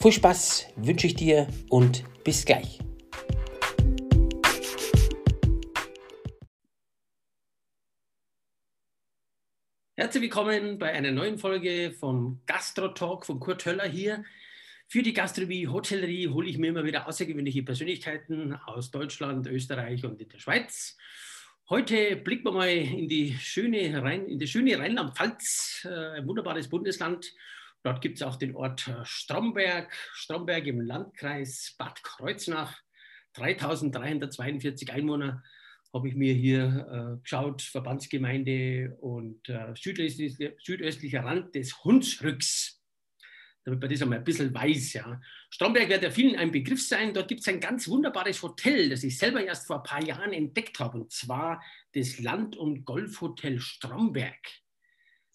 Viel Spaß wünsche ich dir und bis gleich. Herzlich willkommen bei einer neuen Folge von Gastro Talk von Kurt Höller hier. Für die Gastronomie, Hotellerie hole ich mir immer wieder außergewöhnliche Persönlichkeiten aus Deutschland, Österreich und in der Schweiz. Heute blicken wir mal in die schöne, Rhein, in die schöne Rheinland-Pfalz, äh, ein wunderbares Bundesland. Dort gibt es auch den Ort äh, Stromberg, Stromberg im Landkreis Bad Kreuznach, 3342 Einwohner habe ich mir hier äh, geschaut, Verbandsgemeinde und äh, südöstlicher, südöstlicher Rand des Hunsrücks, damit man das einmal ein bisschen weiß. Ja. Stromberg wird ja vielen ein Begriff sein. Dort gibt es ein ganz wunderbares Hotel, das ich selber erst vor ein paar Jahren entdeckt habe, und zwar das Land- und Golfhotel Stromberg.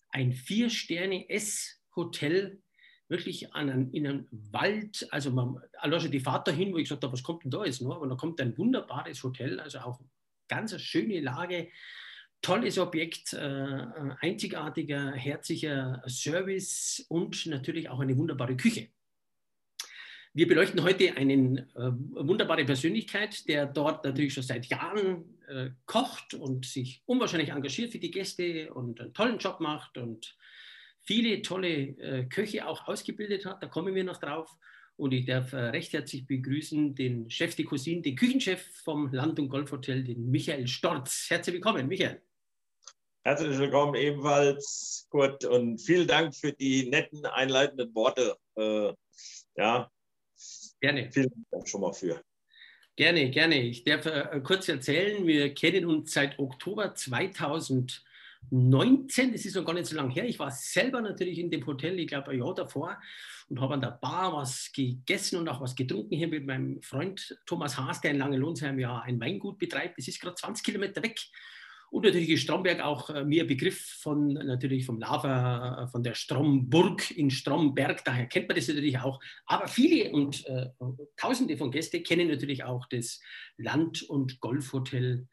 Ein Vier-Sterne-S- Hotel wirklich an einen, in einem Wald, also man, also die Fahrt dahin, wo ich gesagt habe, was kommt denn da jetzt noch? Und da kommt ein wunderbares Hotel, also auch ganz eine schöne Lage, tolles Objekt, äh, einzigartiger, herzlicher Service und natürlich auch eine wunderbare Küche. Wir beleuchten heute eine äh, wunderbare Persönlichkeit, der dort natürlich schon seit Jahren äh, kocht und sich unwahrscheinlich engagiert für die Gäste und einen tollen Job macht und viele tolle äh, Köche auch ausgebildet hat. Da kommen wir noch drauf. Und ich darf äh, recht herzlich begrüßen den Chef de Cuisine, den Küchenchef vom Land- und Golfhotel, den Michael Storz. Herzlich willkommen, Michael. Herzlich willkommen ebenfalls, Kurt, und vielen Dank für die netten einleitenden Worte. Äh, ja, gerne. Vielen Dank schon mal für. Gerne, gerne. Ich darf äh, kurz erzählen, wir kennen uns seit Oktober 2000. 19, das ist noch gar nicht so lange her. Ich war selber natürlich in dem Hotel, ich glaube ein Jahr davor, und habe an der Bar was gegessen und auch was getrunken hier mit meinem Freund Thomas Haas, der in Langelohnsheim ja ein Weingut betreibt. Das ist gerade 20 Kilometer weg. Und natürlich ist Stromberg auch äh, mir Begriff von natürlich vom Lava, äh, von der Stromburg in Stromberg, daher kennt man das natürlich auch. Aber viele und äh, Tausende von Gästen kennen natürlich auch das Land- und Golfhotel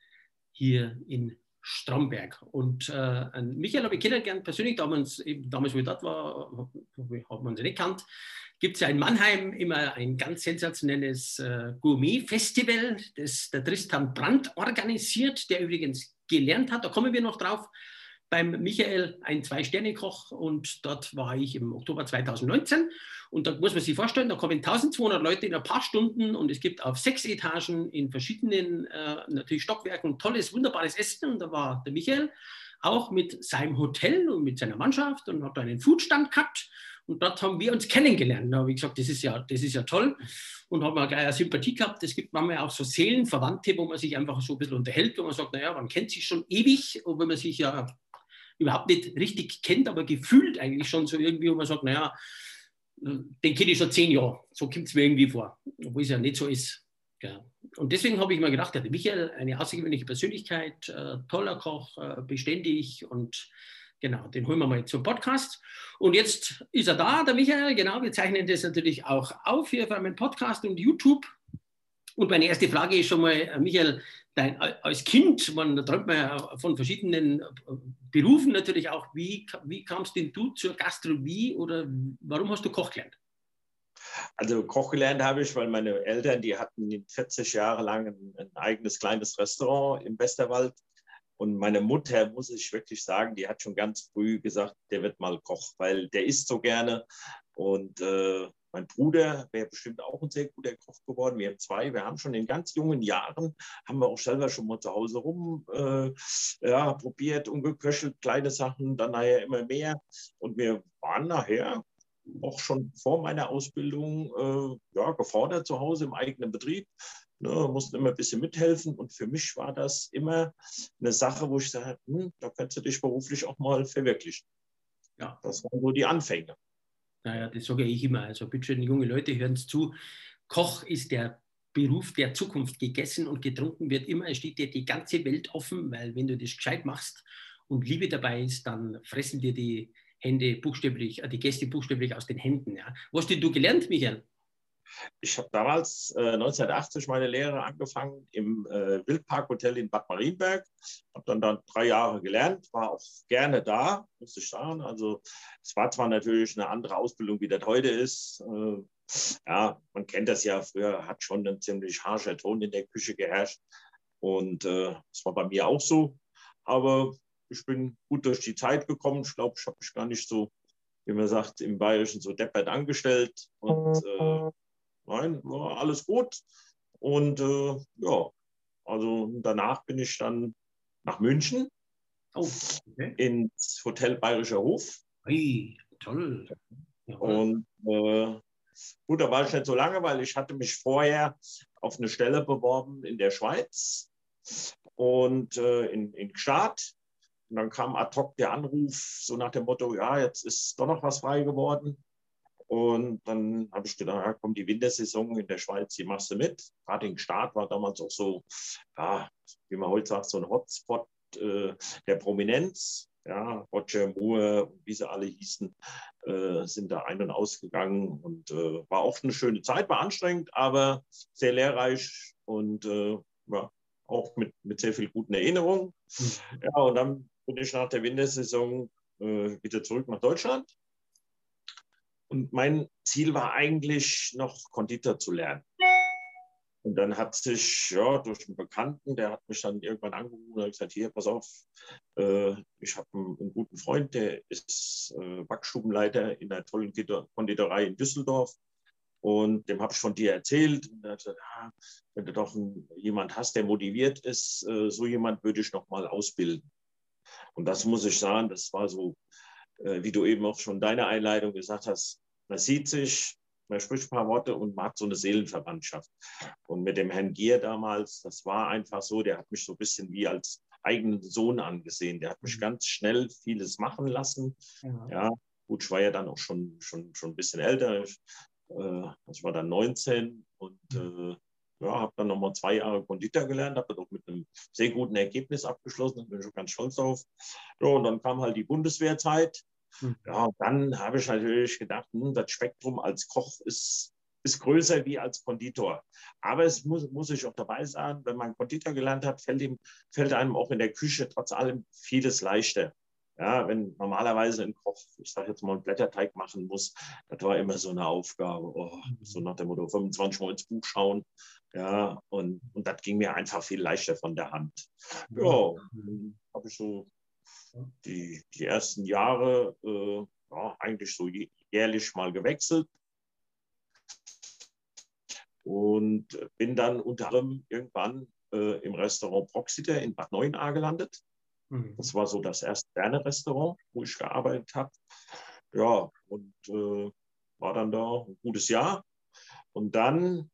hier in Stromberg. Und äh, Michael habe ich kennengelernt persönlich, damals, damals wo ich dort war, haben wir uns nicht gekannt. Gibt es ja in Mannheim immer ein ganz sensationelles äh, Gourmet-Festival, das der Tristan Brandt organisiert, der übrigens gelernt hat, da kommen wir noch drauf, beim Michael ein Zwei-Sterne-Koch und dort war ich im Oktober 2019. Und da muss man sich vorstellen, da kommen 1200 Leute in ein paar Stunden und es gibt auf sechs Etagen in verschiedenen äh, natürlich Stockwerken tolles, wunderbares Essen. Und da war der Michael auch mit seinem Hotel und mit seiner Mannschaft und hat da einen Foodstand gehabt. Und dort haben wir uns kennengelernt. Da habe ich gesagt, das ist ja, das ist ja toll. Und haben gleich eine Sympathie gehabt. Es gibt manchmal auch so Seelenverwandte, wo man sich einfach so ein bisschen unterhält, wo man sagt, naja, man kennt sich schon ewig, obwohl man sich ja überhaupt nicht richtig kennt, aber gefühlt eigentlich schon so irgendwie, wo man sagt, naja, den kenne ich schon zehn Jahre. So kommt es mir irgendwie vor, obwohl es ja nicht so ist. Ja. Und deswegen habe ich mir gedacht, der Michael, eine außergewöhnliche Persönlichkeit, äh, toller Koch, äh, beständig und genau, den holen wir mal zum Podcast. Und jetzt ist er da, der Michael, genau, wir zeichnen das natürlich auch auf hier für meinen Podcast und YouTube. Und meine erste Frage ist schon mal, äh, Michael, dein, als Kind, man, da träumt man ja von verschiedenen äh, Berufen natürlich auch. Wie, wie kamst denn du zur Gastronomie oder warum hast du Koch gelernt? Also Koch gelernt habe ich, weil meine Eltern, die hatten 40 Jahre lang ein, ein eigenes kleines Restaurant im Westerwald. Und meine Mutter, muss ich wirklich sagen, die hat schon ganz früh gesagt, der wird mal Koch, weil der isst so gerne. Und äh, mein Bruder wäre bestimmt auch ein sehr guter Koch geworden. Wir haben zwei. Wir haben schon in ganz jungen Jahren, haben wir auch selber schon mal zu Hause rum äh, ja, probiert und geköchelt, kleine Sachen, dann nachher immer mehr. Und wir waren nachher auch schon vor meiner Ausbildung äh, ja, gefordert zu Hause im eigenen Betrieb. Ne, mussten immer ein bisschen mithelfen. Und für mich war das immer eine Sache, wo ich sage, hm, da kannst du dich beruflich auch mal verwirklichen. Ja. Das waren so die Anfänge. Naja, das sage ich immer. Also bitte schön, junge Leute, hören es zu. Koch ist der Beruf der Zukunft. Gegessen und getrunken wird immer. Es steht dir die ganze Welt offen, weil wenn du das gescheit machst und Liebe dabei ist, dann fressen dir die Hände buchstäblich, äh, die Gäste buchstäblich aus den Händen. Ja. Was hast du gelernt, Michael? Ich habe damals äh, 1980 meine Lehre angefangen im äh, Wildparkhotel in Bad Marienberg. Habe dann, dann drei Jahre gelernt, war auch gerne da, muss ich sagen. Also es war zwar natürlich eine andere Ausbildung, wie das heute ist. Äh, ja, man kennt das ja, früher hat schon ein ziemlich harscher Ton in der Küche geherrscht. Und äh, das war bei mir auch so. Aber ich bin gut durch die Zeit gekommen. Ich glaube, ich habe mich gar nicht so, wie man sagt, im Bayerischen so deppert angestellt. Und äh, nein, war alles gut. Und äh, ja, also danach bin ich dann nach München oh, okay. ins Hotel Bayerischer Hof. Hey, toll. Jawohl. Und äh, gut, da war ich nicht so lange, weil ich hatte mich vorher auf eine Stelle beworben in der Schweiz und äh, in, in Gstaad. Und dann kam ad hoc der Anruf, so nach dem Motto, ja, jetzt ist doch noch was frei geworden. Und dann habe ich gedacht, ja, komm, die Wintersaison in der Schweiz, die machst du mit. Gerade Start war damals auch so, ja, wie man heute sagt, so ein Hotspot äh, der Prominenz. Ja, Roger Moore, wie sie alle hießen, äh, sind da ein- und ausgegangen und äh, war auch eine schöne Zeit, war anstrengend, aber sehr lehrreich und äh, ja, auch mit, mit sehr viel guten Erinnerungen. Mhm. Ja, und dann bin ich nach der Wintersaison äh, wieder zurück nach Deutschland. Und mein Ziel war eigentlich noch Konditor zu lernen. Und dann hat sich ja, durch einen Bekannten, der hat mich dann irgendwann angerufen und gesagt, hier, pass auf, äh, ich habe einen, einen, guten Freund, der ist äh, Backstubenleiter in einer tollen Konditorei in Düsseldorf. Und dem habe ich von dir erzählt. Und er hat gesagt, ja, wenn du doch einen, jemand hast, der motiviert ist, äh, so jemand würde ich noch mal ausbilden. Und das muss ich sagen, das war so, wie du eben auch schon deine Einleitung gesagt hast, man sieht sich, man spricht ein paar Worte und man hat so eine Seelenverwandtschaft. Und mit dem Herrn Gier damals, das war einfach so, der hat mich so ein bisschen wie als eigenen Sohn angesehen. Der hat mich mhm. ganz schnell vieles machen lassen. Ja. ja. gut, ich war ja dann auch schon, schon, schon ein bisschen älter. Ich, äh, ich war dann 19 und mhm. äh, ja, habe dann nochmal zwei Jahre Konditor gelernt, habe das auch mit einem sehr guten Ergebnis abgeschlossen, da bin ich schon ganz stolz drauf. Ja, und dann kam halt die Bundeswehrzeit. Hm. Ja, und dann habe ich natürlich gedacht, hm, das Spektrum als Koch ist, ist größer wie als Konditor. Aber es muss, muss ich auch dabei sagen, wenn man Konditor gelernt hat, fällt, ihm, fällt einem auch in der Küche trotz allem vieles leichter. Ja, wenn normalerweise ein Koch, ich sage jetzt mal, einen Blätterteig machen muss, das war immer so eine Aufgabe. Oh, mhm. so nach dem Motto 25 Mal ins Buch schauen. Ja, und, und das ging mir einfach viel leichter von der Hand. Ja, dann habe ich so die, die ersten Jahre äh, ja, eigentlich so jährlich mal gewechselt. Und bin dann unter anderem irgendwann äh, im Restaurant Proxiter in Bad Neuenahr gelandet. Mhm. Das war so das erste Sterne-Restaurant, wo ich gearbeitet habe. Ja, und äh, war dann da ein gutes Jahr. Und dann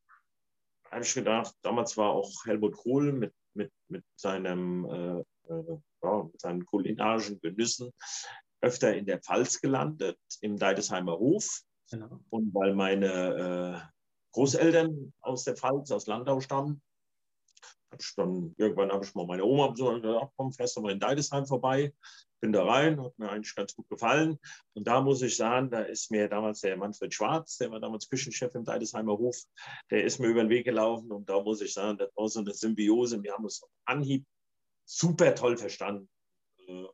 habe ich gedacht, damals war auch Helmut Kohl mit, mit, mit, seinem, äh, äh, ja, mit seinen kulinarischen Genüssen öfter in der Pfalz gelandet, im Deidesheimer Hof. Genau. Und weil meine äh, Großeltern aus der Pfalz, aus Landau stammen, dann, irgendwann habe ich mal meine Oma besucht und gesagt, komm, fährst du mal in Deidesheim vorbei. Bin da rein, hat mir eigentlich ganz gut gefallen. Und da muss ich sagen, da ist mir damals der Manfred Schwarz, der war damals Küchenchef im Deidesheimer Hof, der ist mir über den Weg gelaufen. Und da muss ich sagen, das war so eine Symbiose. Wir haben uns auf Anhieb super toll verstanden. Äh,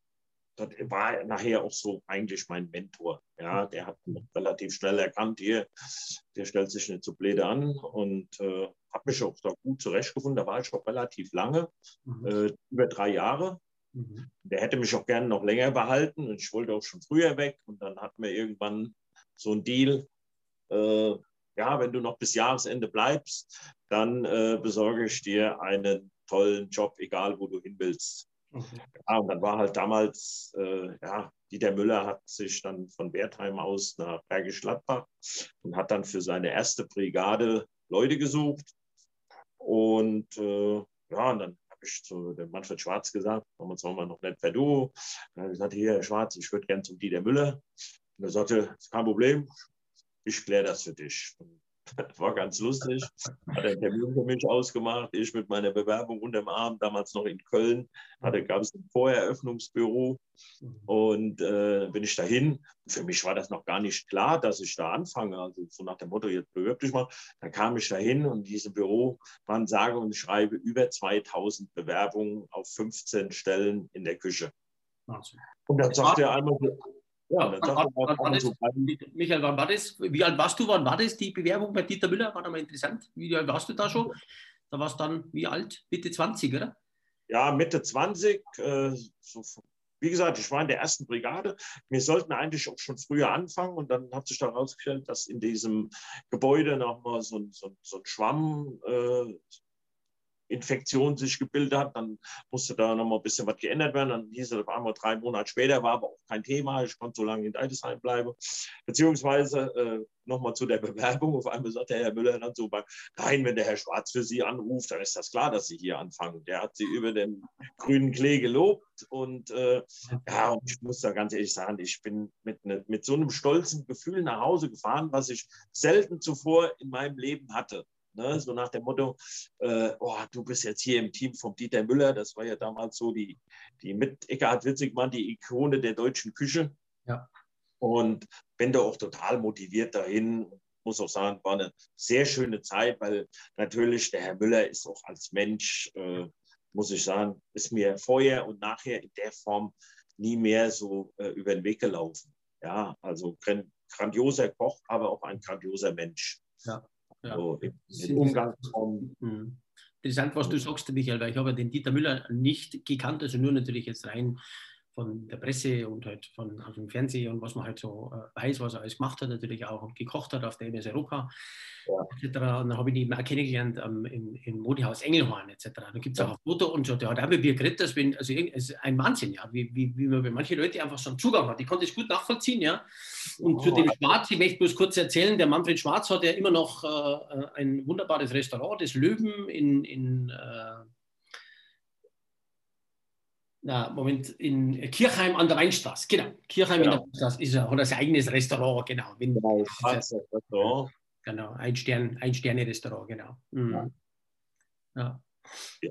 das war nachher auch so eigentlich mein Mentor. Ja, der hat relativ schnell erkannt, hier, der stellt sich nicht so blöde an und äh, habe mich auch da gut zurechtgefunden. Da war ich auch relativ lange, mhm. äh, über drei Jahre. Mhm. Der hätte mich auch gerne noch länger behalten und ich wollte auch schon früher weg. Und dann hatten wir irgendwann so ein Deal. Äh, ja, wenn du noch bis Jahresende bleibst, dann äh, besorge ich dir einen tollen Job, egal wo du hin willst. Okay. Ja, und dann war halt damals, äh, ja, Dieter Müller hat sich dann von Wertheim aus nach Bergisch Gladbach und hat dann für seine erste Brigade Leute gesucht. Und äh, ja, und dann habe ich zu dem Manfred Schwarz gesagt, damals waren wir noch nicht per Du. Dann gesagt, hier, Herr Schwarz, ich würde gerne zum Dieter Müller. Und er sagte, kein Problem, ich kläre das für dich. Und war ganz lustig. Hat einen Termin für mich ausgemacht. Ich mit meiner Bewerbung unterm Arm, damals noch in Köln. Da gab es ein Voreröffnungsbüro. Und äh, bin ich dahin. Für mich war das noch gar nicht klar, dass ich da anfange. Also so nach dem Motto, jetzt bewirb dich mal. Dann kam ich dahin und diesem Büro waren sage und schreibe über 2000 Bewerbungen auf 15 Stellen in der Küche. Und dann sagte er einmal, ja, wann, wann, wann war das, Michael, wann war das? Wie alt warst du? Wann war das, die Bewerbung bei Dieter Müller? War da mal interessant. Wie alt warst du da schon? Da warst du dann wie alt? Mitte 20, oder? Ja, Mitte 20. Äh, so, wie gesagt, ich war in der ersten Brigade. Wir sollten eigentlich auch schon früher anfangen und dann hat sich da herausgestellt, dass in diesem Gebäude nochmal so, so, so ein Schwamm äh, Infektion sich gebildet hat, dann musste da noch mal ein bisschen was geändert werden. Dann hieß es auf einmal drei Monate später, war aber auch kein Thema. Ich konnte so lange in Deidesheim bleiben. Beziehungsweise äh, nochmal zu der Bewerbung. Auf einmal sagte Herr Müller dann so, nein, wenn der Herr Schwarz für Sie anruft, dann ist das klar, dass Sie hier anfangen. Der hat Sie über den grünen Klee gelobt. Und äh, ja, und ich muss da ganz ehrlich sagen, ich bin mit, ne, mit so einem stolzen Gefühl nach Hause gefahren, was ich selten zuvor in meinem Leben hatte. Ne? So nach dem Motto, äh, oh, du bist jetzt hier im Team von Dieter Müller. Das war ja damals so die, die mit Eckhard Witzigmann, die Ikone der deutschen Küche. Ja. Und bin da auch total motiviert dahin. Muss auch sagen, war eine sehr schöne Zeit, weil natürlich der Herr Müller ist auch als Mensch, äh, muss ich sagen, ist mir vorher und nachher in der Form nie mehr so äh, über den Weg gelaufen. Ja, also grandioser Koch, aber auch ein grandioser Mensch. Ja. Ja. So, im, Umgangsform. Mhm. Interessant, was du sagst, Michael, weil ich habe den Dieter Müller nicht gekannt, also nur natürlich jetzt rein von der Presse und halt von aus dem Fernsehen und was man halt so äh, weiß, was er alles gemacht hat, natürlich auch gekocht hat auf der MS Europa ja. etc. Und dann habe ich ihn auch kennengelernt ähm, im, im Modehaus Engelhorn etc. Da gibt es ja. auch ein Foto und so, der hat auch mit mir geredet, dass wenn, also es ist ein Wahnsinn, ja, wie, wie, wie man bei manchen Leuten einfach so einen Zugang hat. Ich konnte es gut nachvollziehen, ja. Und oh. zu dem Schwarz, ich möchte bloß kurz erzählen, der Manfred Schwarz hat ja immer noch äh, ein wunderbares Restaurant, das Löwen in, in äh, na, Moment, in Kirchheim an der Weinstraße, genau. Kirchheim genau. in der Weinstraße ist hat sein eigenes Restaurant, genau. Wenn, genau, das Restaurant. Genau, ein, Stern, ein Sterne-Restaurant, genau. Mhm. Ja. ja.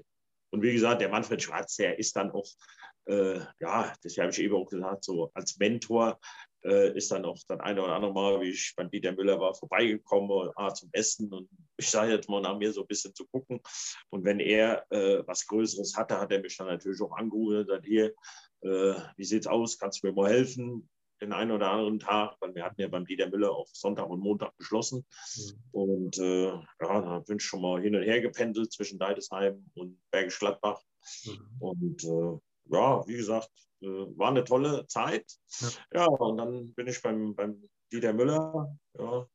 Und wie gesagt, der Manfred Schwarz, der ist dann auch, äh, ja, das habe ich eben auch gesagt, so als Mentor äh, ist dann auch das eine oder andere Mal, wie ich beim Dieter Müller war, vorbeigekommen ah, zum Essen und ich sage jetzt mal nach mir so ein bisschen zu gucken. Und wenn er äh, was Größeres hatte, hat er mich dann natürlich auch angerufen und gesagt, hier, äh, wie sieht's aus, kannst du mir mal helfen? Den einen oder anderen Tag, weil wir hatten ja beim Dieter Müller auf Sonntag und Montag geschlossen. Mhm. Und äh, ja, da bin ich schon mal hin und her gependelt zwischen Deidesheim und Bergisch Gladbach. Mhm. Und äh, ja, wie gesagt, äh, war eine tolle Zeit. Ja. ja, und dann bin ich beim, beim Dieter Müller, ja,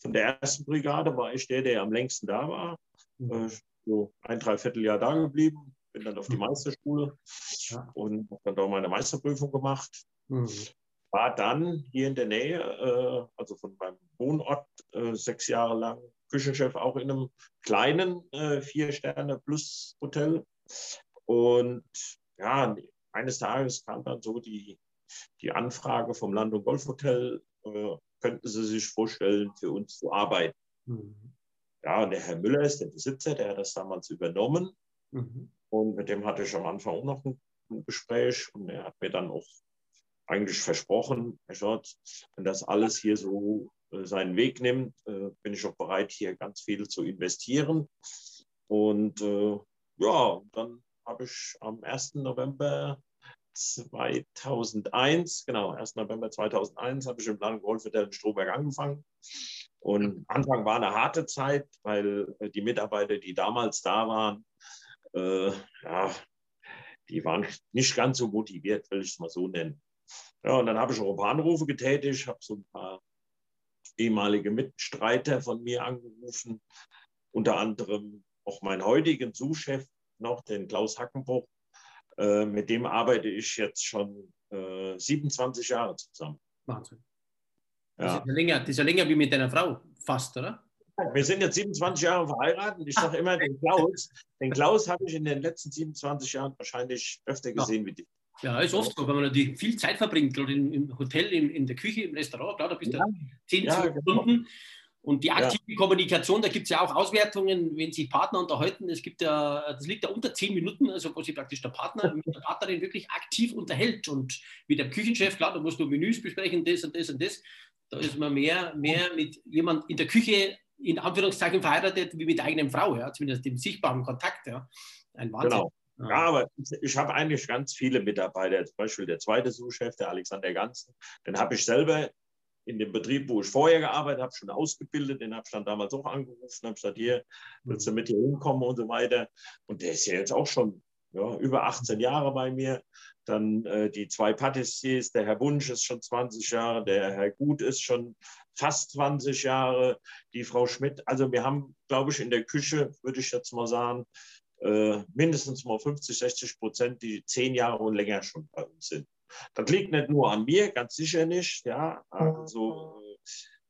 von der ersten Brigade war ich der, der am längsten da war. Mhm. Äh, so ein Dreivierteljahr da geblieben, bin dann auf die mhm. Meisterschule ja. und habe dann da meine Meisterprüfung gemacht. Mhm. War dann hier in der Nähe, äh, also von meinem Wohnort, äh, sechs Jahre lang Küchenchef auch in einem kleinen äh, Vier-Sterne-Plus-Hotel. Und ja, eines Tages kam dann so die, die Anfrage vom Land- und Golfhotel, äh, könnten Sie sich vorstellen, für uns zu arbeiten. Mhm. Ja, und der Herr Müller ist der Besitzer, der hat das damals übernommen. Mhm. Und mit dem hatte ich am Anfang auch noch ein, ein Gespräch. Und er hat mir dann auch eigentlich versprochen, Herr Schott, wenn das alles hier so äh, seinen Weg nimmt, äh, bin ich auch bereit, hier ganz viel zu investieren. Und äh, ja, dann habe ich am 1. November 2001, genau, 1. November 2001 habe ich im Land Golfhotel in Strohberg angefangen. Und Anfang war eine harte Zeit, weil äh, die Mitarbeiter, die damals da waren, äh, ja, die waren nicht ganz so motiviert, will ich es mal so nennen. Ja, und dann habe ich auch ein paar Anrufe getätigt, habe so ein paar ehemalige Mitstreiter von mir angerufen, unter anderem auch meinen heutigen Zuschef noch, den Klaus Hackenbruch. Äh, mit dem arbeite ich jetzt schon äh, 27 Jahre zusammen. Wahnsinn. Ja. Das, ist ja länger, das ist ja länger wie mit deiner Frau, fast, oder? Wir sind jetzt 27 Jahre verheiratet. Ich sage immer, den Klaus, den Klaus habe ich in den letzten 27 Jahren wahrscheinlich öfter gesehen ja. wie dich. Ja, ist oft so, wenn man natürlich viel Zeit verbringt, gerade im, Hotel, in, in der Küche, im Restaurant, klar, da bist du ja. 10, 12 ja, genau. Und die aktive ja. Kommunikation, da gibt es ja auch Auswertungen, wenn sich Partner unterhalten. Es gibt ja, das liegt ja unter zehn Minuten, also wo sich praktisch der Partner mit der Partnerin wirklich aktiv unterhält. Und wie der Küchenchef, klar, da musst du Menüs besprechen, das und das und das. Da ist man mehr, mehr mit jemand in der Küche in Anführungszeichen verheiratet wie mit der eigenen Frau, ja, zumindest im sichtbaren Kontakt. Ja. Ein Wahnsinn. Genau. Ja, aber ich habe eigentlich ganz viele Mitarbeiter, zum Beispiel der zweite Suchchef, der Alexander Ganzen, den habe ich selber in dem Betrieb, wo ich vorher gearbeitet habe, schon ausgebildet. Den habe ich dann damals auch angerufen, habe gesagt, hier, willst du mit hier hinkommen und so weiter. Und der ist ja jetzt auch schon ja, über 18 Jahre bei mir. Dann äh, die zwei Patissiers, der Herr Wunsch ist schon 20 Jahre, der Herr Gut ist schon fast 20 Jahre, die Frau Schmidt. Also wir haben, glaube ich, in der Küche, würde ich jetzt mal sagen, äh, mindestens mal 50, 60 Prozent, die zehn Jahre und länger schon bei uns sind. Das liegt nicht nur an mir, ganz sicher nicht. Ja, also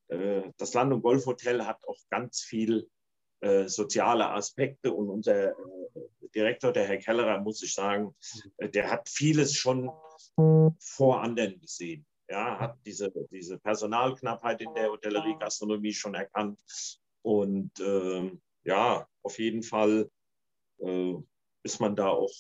äh, das Land- und Golfhotel hat auch ganz viel äh, soziale Aspekte und unser äh, Direktor, der Herr Kellerer, muss ich sagen, äh, der hat vieles schon vor anderen gesehen. Ja, hat diese, diese Personalknappheit in der Hotellerie, Gastronomie schon erkannt. Und ähm, ja, auf jeden Fall äh, ist man da auch,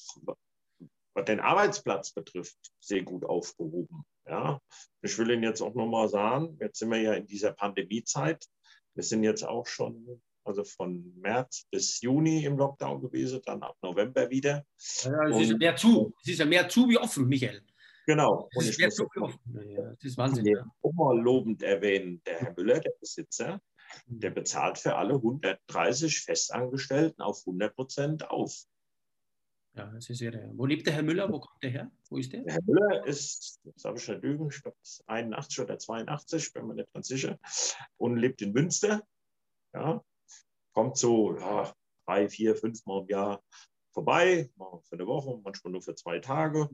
was den Arbeitsplatz betrifft, sehr gut aufgehoben. Ja, ich will Ihnen jetzt auch nochmal sagen, jetzt sind wir ja in dieser Pandemiezeit. Wir sind jetzt auch schon, also von März bis Juni im Lockdown gewesen, dann ab November wieder. Ja, es ist ja mehr zu. Es ist ja mehr zu wie offen, Michael. Genau. Und ich muss ja, das ist Wahnsinn. Ja. auch mal lobend erwähnen, der Herr Müller, der Besitzer, der bezahlt für alle 130 Festangestellten auf 100 Prozent auf. Ja, das ist der. Wo lebt der Herr Müller? Wo kommt der her? Wo ist der? Der Herr Müller ist, das habe ich nicht lügen, ich glaube 81 oder 82, bin mir nicht ganz sicher, und lebt in Münster. Ja, kommt so ja, drei, vier, fünf Mal im Jahr vorbei, mal für eine Woche, manchmal nur für zwei Tage.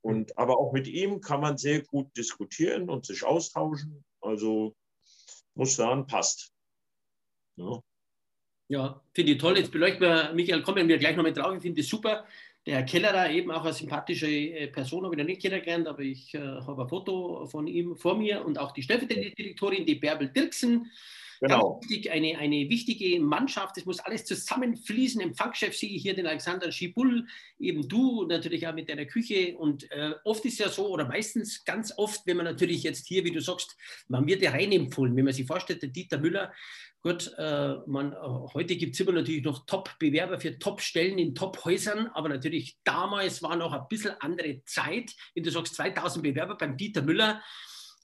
Und, aber auch mit ihm kann man sehr gut diskutieren und sich austauschen. Also muss sagen, passt. Ja, ja finde ich toll. Jetzt beleuchten wir, Michael, kommen wir gleich noch mit drauf. Ich finde es super. Der Herr Kellerer, eben auch eine sympathische äh, Person, habe ich noch nicht kennengelernt, aber ich äh, habe ein Foto von ihm vor mir und auch die stellvertretende Direktorin, die Bärbel Dirksen. Genau. Wichtig, eine, eine wichtige Mannschaft, es muss alles zusammenfließen. Empfangschef sehe ich hier den Alexander Schibul, eben du natürlich auch mit deiner Küche. Und äh, oft ist ja so, oder meistens ganz oft, wenn man natürlich jetzt hier, wie du sagst, man wird ja reinempfohlen, wenn man sich vorstellt, der Dieter Müller, Gut, äh, man, äh, heute gibt es immer natürlich noch Top-Bewerber für Top-Stellen in Top-Häusern, aber natürlich damals war noch ein bisschen andere Zeit. Wenn du sagst 2000 Bewerber beim Dieter Müller,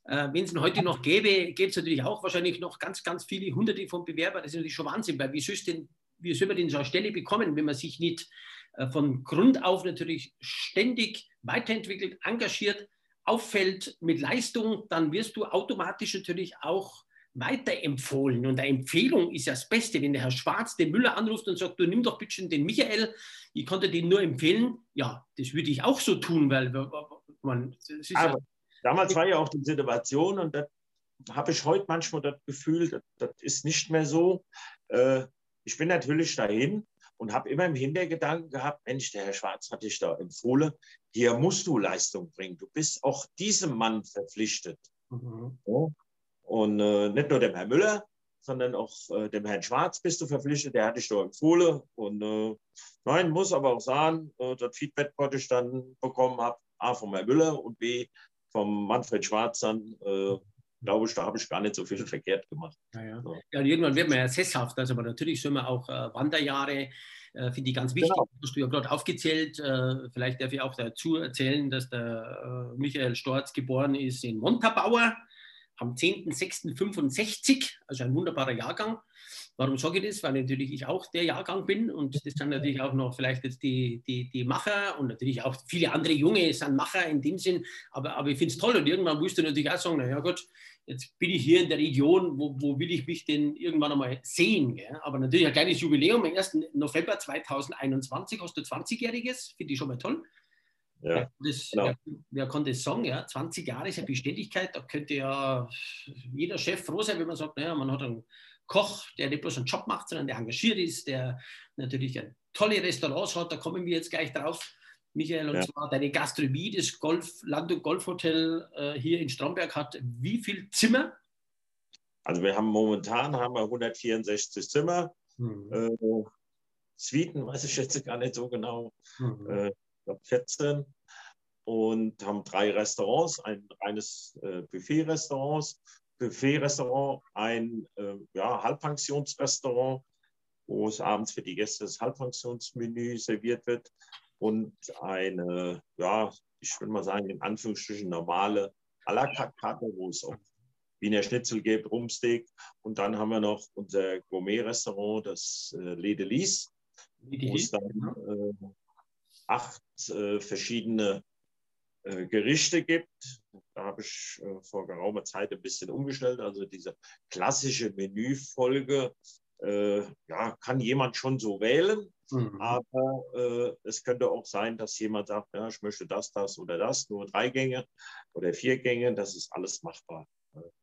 äh, Wenn es ihn heute noch gäbe, gäbe es natürlich auch wahrscheinlich noch ganz, ganz viele Hunderte von Bewerbern. Das ist natürlich schon Wahnsinn, weil wie soll, denn, wie soll man denn so eine Stelle bekommen, wenn man sich nicht äh, von Grund auf natürlich ständig weiterentwickelt, engagiert, auffällt mit Leistung, dann wirst du automatisch natürlich auch weiterempfohlen. Und eine Empfehlung ist ja das Beste, wenn der Herr Schwarz den Müller anruft und sagt, du nimm doch bitte den Michael, ich konnte den nur empfehlen. Ja, das würde ich auch so tun, weil man, das Aber ja Damals war ja auch die Situation und da habe ich heute manchmal das Gefühl, das, das ist nicht mehr so. Äh, ich bin natürlich dahin und habe immer im Hintergedanken gehabt, Mensch, der Herr Schwarz hat dich da empfohlen, hier musst du Leistung bringen. Du bist auch diesem Mann verpflichtet. Mhm. Und äh, nicht nur dem Herrn Müller, sondern auch äh, dem Herrn Schwarz bist du verpflichtet, der hat dich da empfohlen. Und äh, nein, muss aber auch sagen, äh, das Feedback, was ich dann bekommen habe, A von Herrn Müller und B vom Manfred Schwarz an, äh, glaube ich, da habe ich gar nicht so viel verkehrt gemacht. Ja, ja. ja. ja irgendwann wird man ja sesshaft, also, aber natürlich soll man auch äh, Wanderjahre, finde ich ganz wichtig, genau. hast du ja gerade aufgezählt. Äh, vielleicht darf ich auch dazu erzählen, dass der Michael Storz geboren ist in Montabaur am 10.06.65, also ein wunderbarer Jahrgang. Warum sage ich das? Weil natürlich ich auch der Jahrgang bin und das sind natürlich auch noch vielleicht jetzt die, die, die Macher und natürlich auch viele andere Junge sind Macher in dem Sinn, aber, aber ich finde es toll und irgendwann musst du natürlich auch sagen, naja Gott, jetzt bin ich hier in der Region, wo, wo will ich mich denn irgendwann einmal sehen? Gell? Aber natürlich ein kleines Jubiläum, am 1. November 2021 hast du 20-Jähriges, finde ich schon mal toll. Ja, das, genau. wer, wer, kann das sagen? Ja? 20 Jahre ist ja Beständigkeit, da könnte ja jeder Chef froh sein, wenn man sagt, naja, man hat einen Koch, der nicht bloß einen Job macht, sondern der engagiert ist, der natürlich tolle Restaurants hat, da kommen wir jetzt gleich drauf. Michael, und ja. zwar deine Gastronomie, das Golf, Land- und Golfhotel äh, hier in Stromberg hat wie viele Zimmer? Also wir haben momentan haben wir 164 Zimmer. Mhm. Äh, Suiten, weiß ich jetzt gar nicht so genau. Mhm. Äh, ich glaube 14 und haben drei Restaurants, ein reines äh, Buffet-Restaurant, Buffet-Restaurant, ein äh, ja, Halbpensionsrestaurant, wo es abends für die Gäste das Halbpensionsmenü serviert wird und eine, ja, ich würde mal sagen, in Anführungsstrichen normale à la carte Karte, wo es auch Wiener Schnitzel gibt, Rumsteak. Und dann haben wir noch unser Gourmet-Restaurant, das äh, Le Delis, wo es dann äh, acht äh, verschiedene äh, Gerichte gibt. Da habe ich äh, vor geraumer Zeit ein bisschen umgestellt. Also diese klassische Menüfolge äh, ja, kann jemand schon so wählen. Mhm. Aber äh, es könnte auch sein, dass jemand sagt, ja, ich möchte das, das oder das, nur drei Gänge oder vier Gänge. Das ist alles machbar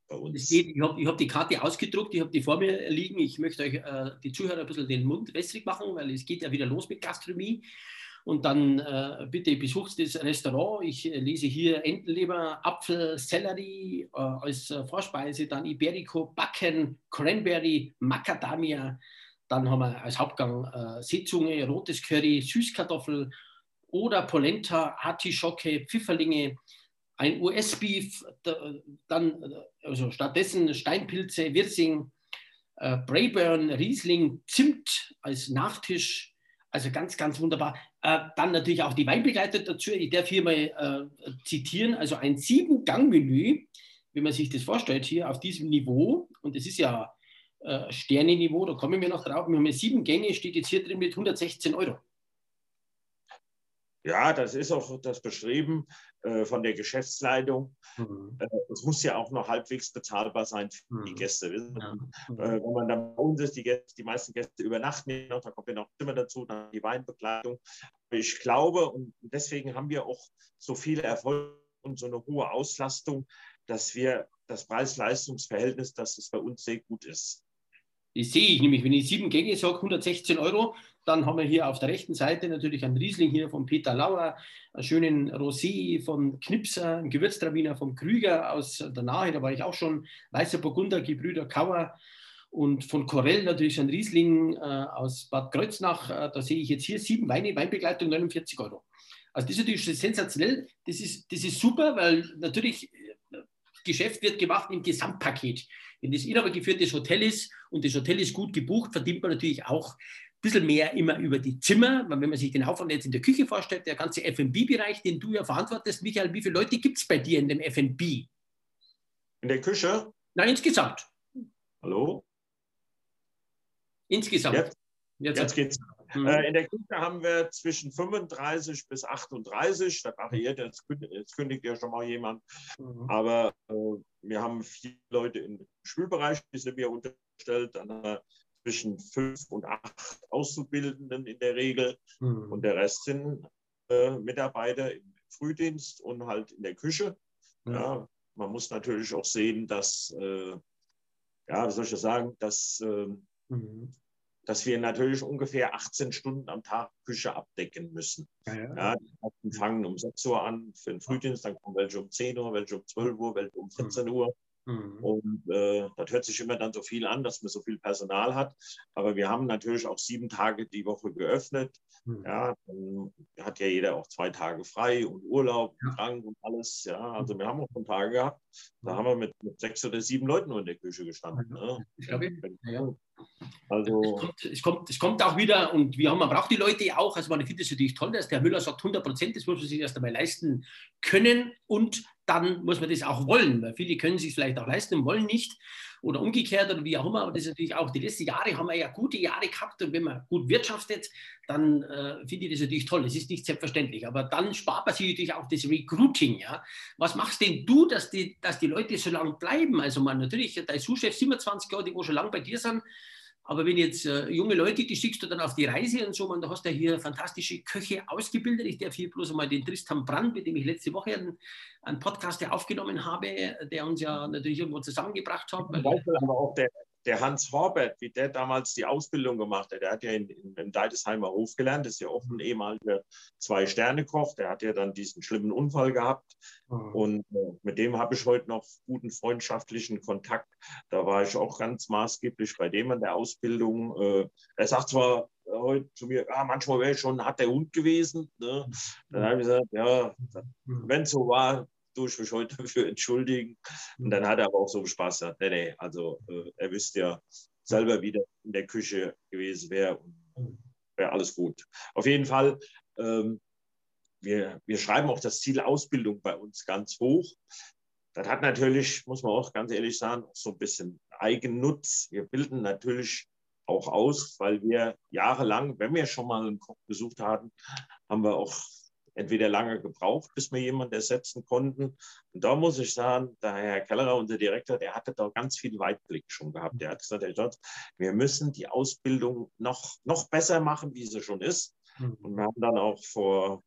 bei uns. Geht, ich habe hab die Karte ausgedruckt, ich habe die vor mir liegen. Ich möchte euch, äh, die Zuhörer, ein bisschen den Mund wässrig machen, weil es geht ja wieder los mit Gastronomie. Und dann äh, bitte besucht das Restaurant. Ich äh, lese hier Entenleber, Apfel, Sellerie äh, als äh, Vorspeise, dann Iberico, Backen, Cranberry, Macadamia. Dann haben wir als Hauptgang äh, Seezunge, rotes Curry, Süßkartoffel oder Polenta, Artischocke, Pfifferlinge, ein US-Beef, dann äh, also stattdessen Steinpilze, Wirsing, Brayburn, Riesling, Zimt als Nachtisch, also ganz, ganz wunderbar. Äh, dann natürlich auch die Weinbegleiter dazu. Ich darf hier mal äh, zitieren. Also ein Sieben-Gang-Menü, wenn man sich das vorstellt, hier auf diesem Niveau. Und es ist ja äh, Sterne-Niveau, da kommen wir noch drauf. Wir haben sieben Gänge, steht jetzt hier drin mit 116 Euro. Ja, das ist auch das beschrieben äh, von der Geschäftsleitung. Mhm. Äh, es muss ja auch noch halbwegs bezahlbar sein für mhm. die Gäste. Ja. Mhm. Äh, wenn man dann bei uns ist, die, Gäste, die meisten Gäste übernachten noch, da kommt ja noch Zimmer dazu, dann die Weinbegleitung. Ich glaube, und deswegen haben wir auch so viele Erfolge und so eine hohe Auslastung, dass wir das Preis-Leistungs-Verhältnis, dass es bei uns sehr gut ist. Das sehe ich nämlich, wenn ich sieben Gänge sage, 116 Euro, dann haben wir hier auf der rechten Seite natürlich einen Riesling hier von Peter Lauer, einen schönen Rosé von Knipser, einen Gewürztraminer von Krüger aus der Nahe, da war ich auch schon, Weißer Burgunder, Gebrüder Kauer und von Corell natürlich ein Riesling äh, aus Bad Kreuznach. Äh, da sehe ich jetzt hier sieben Weine, Weinbegleitung 49 Euro. Also das ist natürlich sensationell, das ist, das ist super, weil natürlich äh, Geschäft wird gemacht im Gesamtpaket. Wenn das inhabergeführtes Hotel ist und das Hotel ist gut gebucht, verdient man natürlich auch bisschen mehr immer über die Zimmer. Wenn man sich den Aufwand jetzt in der Küche vorstellt, der ganze FB-Bereich, den du ja verantwortest, Michael, wie viele Leute gibt es bei dir in dem FB? In der Küche? Nein, insgesamt. Hallo? Insgesamt. Jetzt, jetzt, jetzt geht's. Mhm. Äh, in der Küche haben wir zwischen 35 bis 38. Da variiert, jetzt, jetzt kündigt ja schon mal jemand. Mhm. Aber äh, wir haben vier Leute im Schulbereich, die sind mir unterstellt. Dann haben wir zwischen fünf und acht Auszubildenden in der Regel. Mhm. Und der Rest sind äh, Mitarbeiter im Frühdienst und halt in der Küche. Mhm. Ja, man muss natürlich auch sehen, dass, äh, ja, wie soll ich das sagen, dass, äh, mhm. dass wir natürlich ungefähr 18 Stunden am Tag Küche abdecken müssen. Ja, ja. ja die fangen um 6 Uhr an für den Frühdienst, dann kommen welche um 10 Uhr, welche um 12 Uhr, welche um 14 mhm. Uhr. Mhm. Und äh, das hört sich immer dann so viel an, dass man so viel Personal hat. Aber wir haben natürlich auch sieben Tage die Woche geöffnet. Mhm. Ja, dann hat ja jeder auch zwei Tage frei und Urlaub, ja. krank und alles. Ja, also wir haben auch schon Tage gehabt, da haben wir mit, mit sechs oder sieben Leuten nur in der Küche gestanden. Ne? Ich glaube, ja. Also es kommt, es, kommt, es kommt auch wieder und wir haben, man braucht die Leute auch. Also man findet es natürlich toll, dass der Müller sagt, 100 Prozent, das muss man sich erst einmal leisten können und dann muss man das auch wollen, weil viele können sich vielleicht auch leisten und wollen nicht oder umgekehrt oder wie auch immer. Aber das ist natürlich auch, die letzten Jahre haben wir ja gute Jahre gehabt und wenn man gut wirtschaftet, dann äh, finde ich das natürlich toll. Das ist nicht selbstverständlich. Aber dann spart man sich natürlich auch das Recruiting. Ja? Was machst denn du, dass die, dass die Leute so lange bleiben? Also man natürlich, dein Sous-Chef 27 Jahre, die wo schon lange bei dir sind, aber wenn jetzt äh, junge Leute, die schickst du dann auf die Reise und so, man, da hast du ja hier fantastische Köche ausgebildet. Ich darf hier bloß einmal den Tristan Brand, mit dem ich letzte Woche einen, einen Podcast aufgenommen habe, der uns ja natürlich irgendwo zusammengebracht hat. Beispiel aber auch der der Hans Horbert, wie der damals die Ausbildung gemacht hat, der hat ja in, in, im Deidesheimer Hof gelernt, ist ja auch ein ehemaliger Zwei-Sterne-Koch, der hat ja dann diesen schlimmen Unfall gehabt. Mhm. Und äh, mit dem habe ich heute noch guten freundschaftlichen Kontakt. Da war ich auch ganz maßgeblich bei dem an der Ausbildung. Äh, er sagt zwar heute zu mir, ah, manchmal wäre ich schon hat der Hund gewesen. Ne? Dann habe ich gesagt, ja, mhm. wenn es so war, tue ich mich heute dafür entschuldigen. Und dann hat er aber auch so Spaß gesagt, nee, nee, also äh, er wüsste ja selber wieder in der Küche gewesen wäre wäre alles gut. Auf jeden Fall, ähm, wir, wir schreiben auch das Ziel Ausbildung bei uns ganz hoch. Das hat natürlich, muss man auch ganz ehrlich sagen, auch so ein bisschen Eigennutz. Wir bilden natürlich auch aus, weil wir jahrelang, wenn wir schon mal einen Koch besucht hatten, haben wir auch entweder lange gebraucht, bis wir jemanden ersetzen konnten. Und da muss ich sagen, der Herr Kellerer, unser Direktor, der hatte da ganz viel Weitblick schon gehabt. Der hat gesagt, Herr Jotz, wir müssen die Ausbildung noch, noch besser machen, wie sie schon ist. Mhm. Und wir haben dann auch vor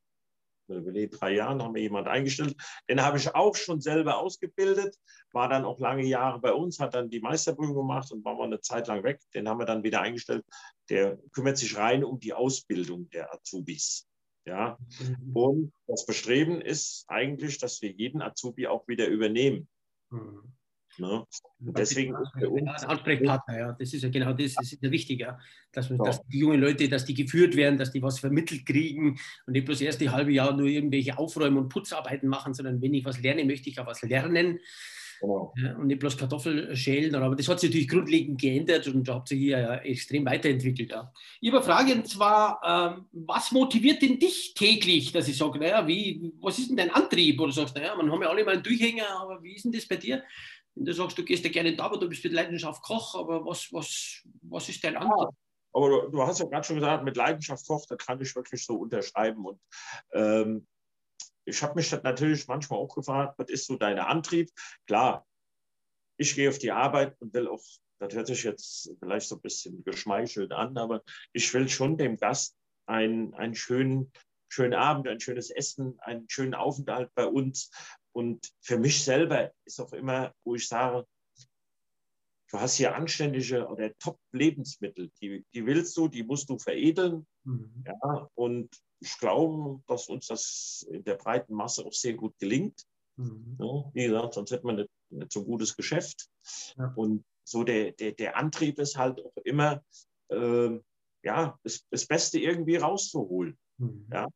drei Jahren haben wir jemanden eingestellt. Den habe ich auch schon selber ausgebildet, war dann auch lange Jahre bei uns, hat dann die Meisterprüfung gemacht und war mal eine Zeit lang weg. Den haben wir dann wieder eingestellt. Der kümmert sich rein um die Ausbildung der Azubis. Ja? Mhm. Und das Bestreben ist eigentlich, dass wir jeden Azubi auch wieder übernehmen. Mhm. Ne? Und deswegen ist für uns Ansprechpartner, ja, das ist ja genau das, das ist ja wichtig, ja, dass, ja. dass die jungen Leute, dass die geführt werden, dass die was vermittelt kriegen und nicht bloß erst die halbe Jahr nur irgendwelche Aufräumen und Putzarbeiten machen, sondern wenn ich was lerne, möchte ich auch was lernen. Genau. Ja, und nicht bloß Kartoffel schälen. Aber das hat sich natürlich grundlegend geändert und habt ihr hier ja extrem weiterentwickelt. Ja. Ich habe eine Frage und zwar, ähm, was motiviert denn dich täglich, dass ich sage, naja, wie, was ist denn dein Antrieb? Oder sagst, naja, man haben ja alle mal einen Durchhänger, aber wie ist denn das bei dir? Wenn du sagst, du gehst ja gerne da, aber du bist mit Leidenschaft Koch, aber was, was, was ist dein Antrieb? Ja. Aber du, du, hast ja gerade schon gesagt, mit Leidenschaft Koch, da kann ich wirklich so unterschreiben. Und ähm, ich habe mich natürlich manchmal auch gefragt, was ist so dein Antrieb? Klar, ich gehe auf die Arbeit und will auch, das hört sich jetzt vielleicht so ein bisschen geschmeichelt an, aber ich will schon dem Gast einen, einen schönen, schönen Abend, ein schönes Essen, einen schönen Aufenthalt bei uns. Und für mich selber ist auch immer, wo ich sage, du hast hier anständige oder Top-Lebensmittel, die, die willst du, die musst du veredeln. Mhm. Ja, und ich glaube, dass uns das in der breiten Masse auch sehr gut gelingt. Mhm. Ja, wie gesagt, sonst hätte man nicht, nicht so ein gutes Geschäft. Ja. Und so der, der, der Antrieb ist halt auch immer, äh, ja, das, das Beste irgendwie rauszuholen. Mhm. Ja,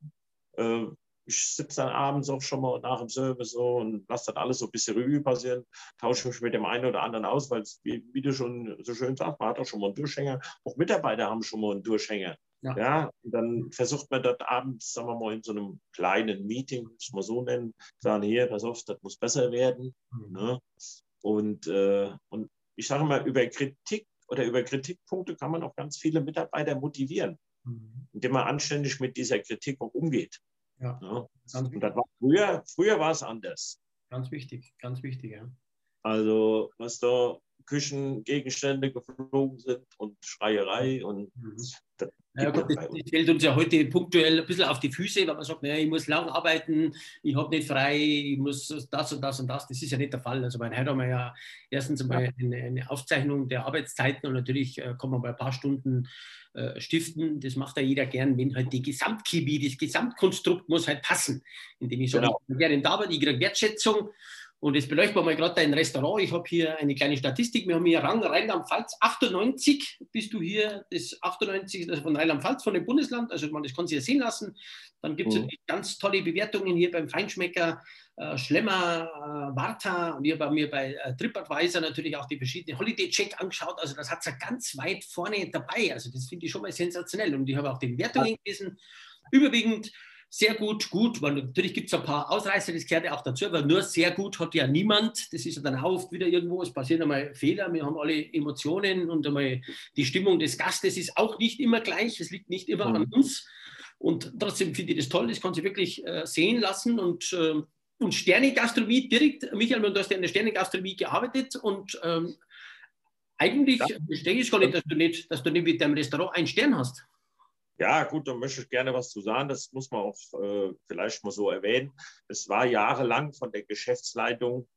äh, ich sitze dann abends auch schon mal nach dem Service so und lasse dann alles so ein bisschen Revue passieren, tausche mich mit dem einen oder anderen aus, weil es, wie, wie, du schon so schön sagst, man hat auch schon mal einen Durchhänger. Auch Mitarbeiter haben schon mal einen Durchhänger. Ja. ja dann versucht man dort abends, sagen wir mal, in so einem kleinen Meeting, muss man so nennen, sagen, hier, pass auf, das muss besser werden. Mhm. Ne? Und, äh, und ich sage mal, über Kritik oder über Kritikpunkte kann man auch ganz viele Mitarbeiter motivieren, mhm. indem man anständig mit dieser Kritik auch umgeht. Ja, ja. Und das war früher, früher war es anders. Ganz wichtig, ganz wichtig, ja. Also, was da Küchengegenstände geflogen sind und Schreierei und mhm. das, ja, gut, das, das fällt uns ja heute punktuell ein bisschen auf die Füße, weil man sagt, naja, ich muss lang arbeiten, ich habe nicht frei, ich muss das und das und das. Das ist ja nicht der Fall. Also bei heute haben wir ja erstens einmal eine, eine, Aufzeichnung der Arbeitszeiten und natürlich äh, kann man bei ein paar Stunden äh, stiften. Das macht ja jeder gern, wenn halt die Gesamtchemie, das Gesamtkonstrukt muss halt passen. Indem ich sage, genau. ich gerne da ich kriege Wertschätzung und jetzt beleuchten wir mal gerade dein Restaurant. Ich habe hier eine kleine Statistik. Wir haben hier Rang Rheinland-Pfalz 98. Bist du hier das 98 also von Rheinland-Pfalz, von dem Bundesland. Also man, das kann sich ja sehen lassen. Dann gibt es mhm. ganz tolle Bewertungen hier beim Feinschmecker, äh, Schlemmer, äh, Warta. Und ich habe mir bei äh, TripAdvisor natürlich auch die verschiedenen Holiday-Check angeschaut. Also das hat es ja ganz weit vorne dabei. Also das finde ich schon mal sensationell. Und ich habe auch die Bewertungen gelesen. Überwiegend sehr gut, gut, weil natürlich gibt es ein paar Ausreißer, das gehört ja auch dazu, weil nur sehr gut hat ja niemand. Das ist ja dann oft wieder irgendwo, es passieren einmal Fehler, wir haben alle Emotionen und einmal die Stimmung des Gastes ist auch nicht immer gleich, es liegt nicht immer mhm. an uns. Und trotzdem finde ich das toll, das kann sich wirklich äh, sehen lassen und, äh, und Sterne-Gastronomie direkt, Michael, du hast ja in der Sterne-Gastronomie gearbeitet und ähm, eigentlich ja. verstehe ich gar nicht dass, du nicht, dass du nicht mit deinem Restaurant einen Stern hast. Ja, gut, da möchte ich gerne was zu sagen. Das muss man auch äh, vielleicht mal so erwähnen. Es war jahrelang von der Geschäftsleitung,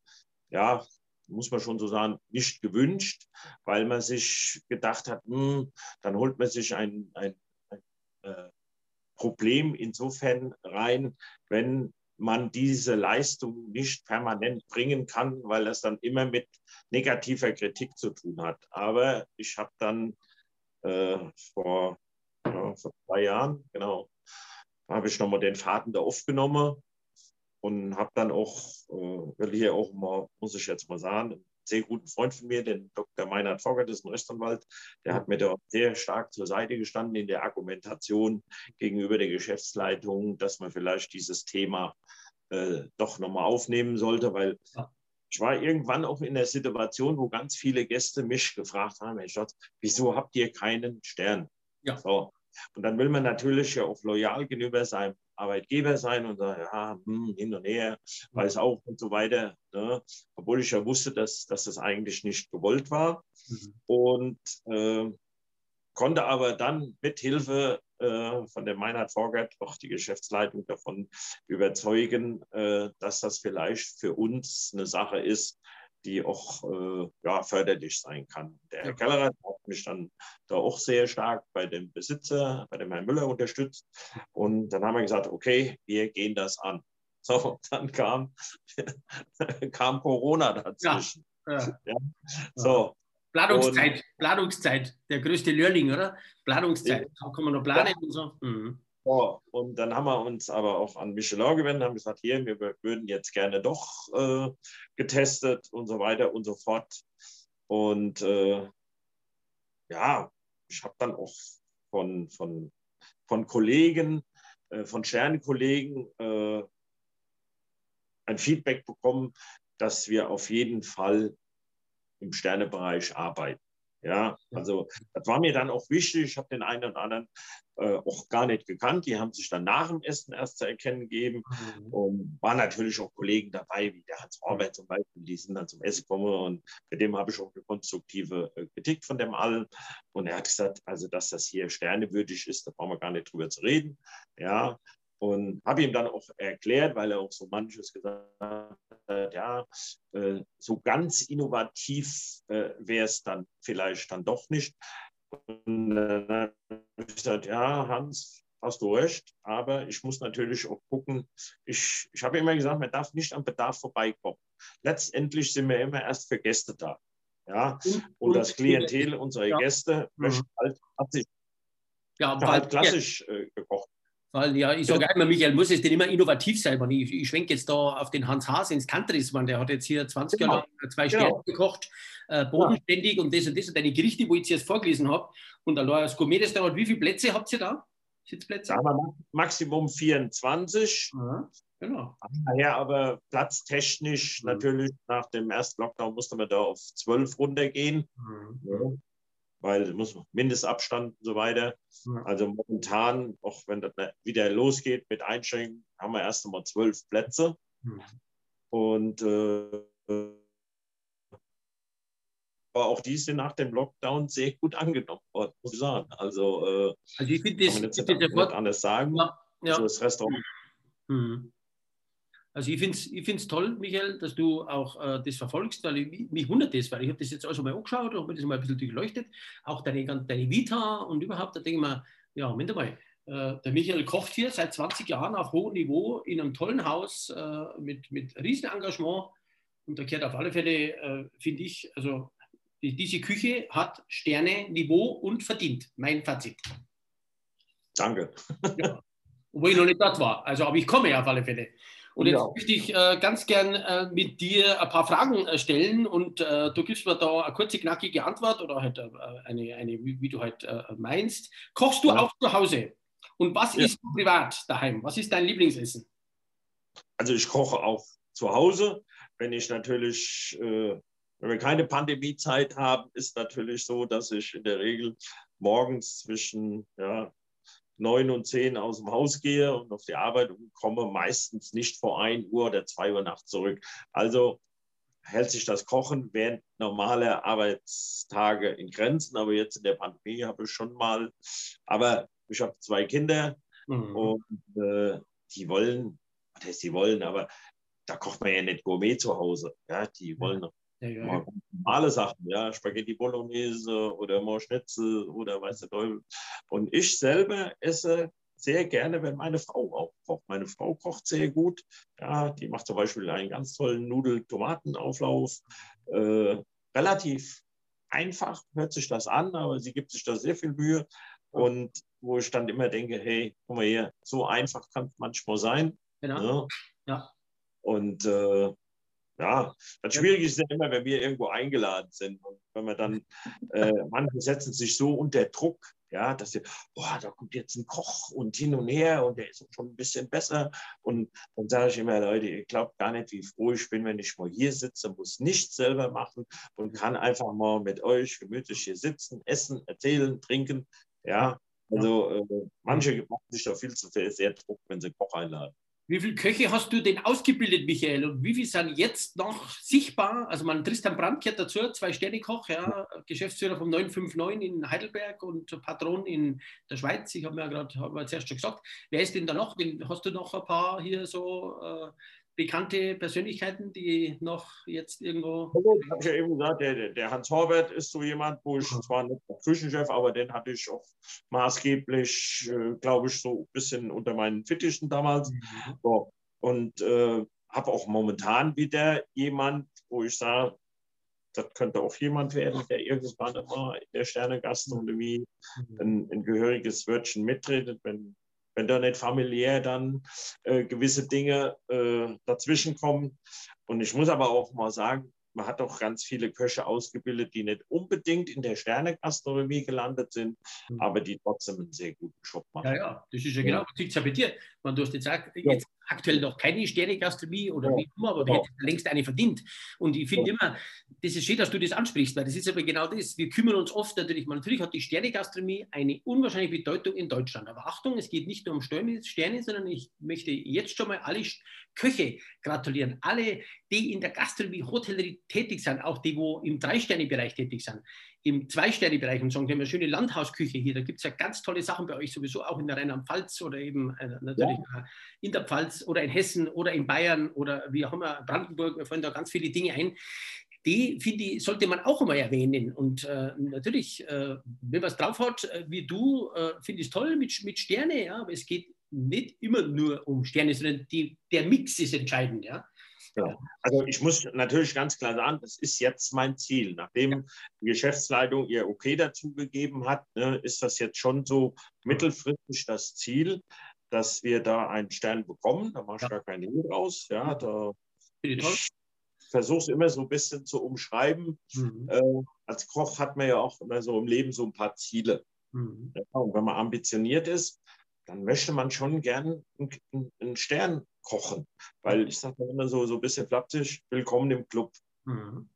ja, muss man schon so sagen, nicht gewünscht, weil man sich gedacht hat, hm, dann holt man sich ein, ein, ein äh, Problem insofern rein, wenn man diese Leistung nicht permanent bringen kann, weil das dann immer mit negativer Kritik zu tun hat. Aber ich habe dann äh, vor, ja, vor zwei Jahren, genau, habe ich nochmal den Faden da aufgenommen und habe dann auch, äh, will hier auch mal, muss ich jetzt mal sagen, einen sehr guten Freund von mir, den Dr. Meinhard Fogert, ist ein Rechtsanwalt, der hat mir da sehr stark zur Seite gestanden in der Argumentation gegenüber der Geschäftsleitung, dass man vielleicht dieses Thema äh, doch nochmal aufnehmen sollte, weil ich war irgendwann auch in der Situation, wo ganz viele Gäste mich gefragt haben, Herr Schatz, wieso habt ihr keinen Stern? Ja. So. Und dann will man natürlich ja auch loyal gegenüber seinem Arbeitgeber sein und sagen, ja, hm, hin und her, weiß auch und so weiter. Ne? Obwohl ich ja wusste, dass, dass das eigentlich nicht gewollt war. Mhm. Und äh, konnte aber dann mit Hilfe äh, von der Meinhard Vorgert auch die Geschäftsleitung davon überzeugen, äh, dass das vielleicht für uns eine Sache ist, die auch äh, ja, förderlich sein kann. Der Herr Kellerer hat mich dann da auch sehr stark bei dem Besitzer, bei dem Herrn Müller unterstützt. Und dann haben wir gesagt, okay, wir gehen das an. So, dann kam, kam Corona dazwischen. Ja, ja. ja. So. Planungszeit, und, Planungszeit, der größte Learning, oder? Planungszeit. Da kann man noch planen und so. Mhm. Ja, und dann haben wir uns aber auch an Michelin gewendet, haben gesagt, hier, wir würden jetzt gerne doch äh, getestet und so weiter und so fort. Und äh, ja, ich habe dann auch von, von, von Kollegen, äh, von Sternenkollegen äh, ein Feedback bekommen, dass wir auf jeden Fall im Sternebereich arbeiten. Ja, also das war mir dann auch wichtig. Ich habe den einen oder anderen äh, auch gar nicht gekannt. Die haben sich dann nach dem Essen erst zu erkennen gegeben. Mhm. Und waren natürlich auch Kollegen dabei, wie der Hans Robert zum Beispiel, die sind dann zum Essen gekommen und mit dem habe ich auch eine konstruktive äh, Kritik von dem allen. Und er hat gesagt, also dass das hier sternewürdig ist, da brauchen wir gar nicht drüber zu reden. Ja, und habe ihm dann auch erklärt, weil er auch so manches gesagt hat, ja, äh, so ganz innovativ äh, wäre es dann vielleicht dann doch nicht. Und dann habe ich gesagt, ja, Hans, hast du recht, aber ich muss natürlich auch gucken. Ich, ich habe immer gesagt, man darf nicht am Bedarf vorbeikommen. Letztendlich sind wir immer erst für Gäste da. Ja, und, das Klientel unserer ja. Gäste möchte halt, hat sich ja, halt klassisch äh, gekocht. Weil ja, ich sage immer, Michael, muss es denn immer innovativ sein? Ich, ich schwenke jetzt da auf den Hans Haas ins Country's, der hat jetzt hier 20 genau. Jahre lang zwei Sterne genau. gekocht, äh, bodenständig ja. und das und das und deine Gerichte, wo ich jetzt vorgelesen habe. Und allein als Gourmet-Restaurant, wie viele Plätze habt ihr da? Sitzplätze? Wir Maximum 24. Ja, genau. Daher aber platztechnisch mhm. natürlich nach dem ersten Lockdown musste man da auf 12 runtergehen. Mhm. Weil es muss Mindestabstand und so weiter. Also momentan, auch wenn das wieder losgeht mit Einschränkungen, haben wir erst einmal zwölf Plätze. Und äh, aber auch die sind nach dem Lockdown sehr gut angenommen worden, muss ich sagen. Also, äh, also ich finde das, kann man jetzt nicht anders sagen. Ja, ja. Also das Restaurant. Mhm. Also ich finde es ich find's toll, Michael, dass du auch äh, das verfolgst, weil ich, mich wundert das, weil ich habe das jetzt auch schon mal angeschaut und habe das mal ein bisschen durchleuchtet, auch deine, deine Vita und überhaupt, da denke ich mir, ja, Moment mal, äh, der Michael kocht hier seit 20 Jahren auf hohem Niveau in einem tollen Haus äh, mit, mit riesen Engagement und da gehört auf alle Fälle, äh, finde ich, also die, diese Küche hat Sterne, Niveau und verdient, mein Fazit. Danke. ja. Obwohl ich noch nicht dort war, also aber ich komme auf alle Fälle. Und jetzt ja. möchte ich äh, ganz gern äh, mit dir ein paar Fragen äh, stellen und äh, du gibst mir da eine kurze, knackige Antwort oder halt äh, eine, eine wie, wie, du halt äh, meinst. Kochst du ja. auch zu Hause? Und was ja. isst du privat daheim? Was ist dein Lieblingsessen? Also ich koche auch zu Hause. Wenn ich natürlich, wenn wir keine Pandemiezeit haben, ist natürlich so, dass ich in der Regel morgens zwischen ja, neun und zehn aus dem Haus gehe und auf die Arbeit und komme meistens nicht vor ein Uhr oder zwei Uhr nachts zurück. Also hält sich das Kochen während normaler Arbeitstage in Grenzen. Aber jetzt in der Pandemie habe ich schon mal, aber ich habe zwei Kinder mhm. und äh, die wollen, was heißt die wollen, aber da kocht man ja nicht Gourmet zu Hause. Ja, die wollen Ja, ja. Normale Sachen, ja, Spaghetti Bolognese oder Morschnitzel oder weiß der Teufel. Und ich selber esse sehr gerne, wenn meine Frau auch kocht. Meine Frau kocht sehr gut. Ja, die macht zum Beispiel einen ganz tollen Nudel-Tomatenauflauf. Äh, relativ einfach hört sich das an, aber sie gibt sich da sehr viel Mühe. Und wo ich dann immer denke, hey, guck mal hier, so einfach kann es manchmal sein. Genau. Ja. Ne? ja. Und äh, ja, das Schwierige ist ja immer, wenn wir irgendwo eingeladen sind und wenn wir dann, äh, manche setzen sich so unter Druck, ja, dass sie, boah, da kommt jetzt ein Koch und hin und her und der ist schon ein bisschen besser. Und dann sage ich immer, Leute, ihr glaubt gar nicht, wie froh ich bin, wenn ich mal hier sitze, muss nichts selber machen und kann einfach mal mit euch gemütlich hier sitzen, essen, erzählen, trinken. Ja, also äh, manche machen sich da viel zu sehr Druck, wenn sie Koch einladen. Wie viele Köche hast du denn ausgebildet, Michael? Und wie viele sind jetzt noch sichtbar? Also man Tristan Brandt gehört dazu, zwei Sterne Koch, ja, Geschäftsführer vom 959 in Heidelberg und Patron in der Schweiz. Ich habe mir ja gerade zuerst schon gesagt. Wer ist denn da noch? Hast du noch ein paar hier so äh, bekannte Persönlichkeiten, die noch jetzt irgendwo. Also, ich habe ja eben gesagt, der, der, Hans Horbert ist so jemand, wo ich zwar nicht der Küchenchef, aber den hatte ich auch maßgeblich, äh, glaube ich, so ein bisschen unter meinen Fittichen damals. Mhm. So. Und äh, habe auch momentan wieder jemand, wo ich sage, das könnte auch jemand werden, der irgendwann immer in der Sternegastronomie mhm. ein, ein gehöriges Wörtchen mitredet, wenn wenn da nicht familiär dann äh, gewisse Dinge äh, dazwischen kommen. Und ich muss aber auch mal sagen, man hat auch ganz viele Köche ausgebildet, die nicht unbedingt in der Sternegastronomie gelandet sind, mhm. aber die trotzdem einen sehr guten Job machen. Ja, ja, das ist ja genau, das liegt ja bei dir. Man, du hast jetzt, auch, jetzt aktuell noch keine Sternegastronomie oder ja. wie immer, aber wir hätten längst eine verdient. Und ich finde ja. immer, das ist schön, dass du das ansprichst, weil das ist aber genau das. Wir kümmern uns oft natürlich, man, natürlich hat die Sternegastronomie eine unwahrscheinliche Bedeutung in Deutschland. Aber Achtung, es geht nicht nur um Sterne, sondern ich möchte jetzt schon mal alle Köche gratulieren. Alle, die in der Gastronomie, Hotellerie tätig sind, auch die, wo im Drei-Sterne-Bereich tätig sind im Zwei-Sterne-Bereich und sagen, wir haben eine schöne Landhausküche hier, da gibt es ja ganz tolle Sachen bei euch sowieso, auch in der Rheinland-Pfalz oder eben äh, natürlich ja. in der Pfalz oder in Hessen oder in Bayern oder wie auch immer, Brandenburg, mir fallen da ganz viele Dinge ein. Die, finde ich, sollte man auch immer erwähnen. Und äh, natürlich, äh, wenn man es drauf hat, äh, wie du, äh, finde ich es toll mit, mit Sterne, ja, aber es geht nicht immer nur um Sterne, sondern die, der Mix ist entscheidend, ja. Ja. Also ich muss natürlich ganz klar sagen, das ist jetzt mein Ziel. Nachdem ja. die Geschäftsleitung ihr Okay dazu gegeben hat, ne, ist das jetzt schon so mittelfristig das Ziel, dass wir da einen Stern bekommen. Da mache ich ja. gar keine Hehl raus. Ja, da, ich versuche es immer so ein bisschen zu umschreiben. Mhm. Äh, als Koch hat man ja auch immer so im Leben so ein paar Ziele. Mhm. Ja, und wenn man ambitioniert ist, dann möchte man schon gern einen, einen Stern kochen. Weil ich sage immer so, so ein bisschen flapsig, willkommen im Club. Mhm.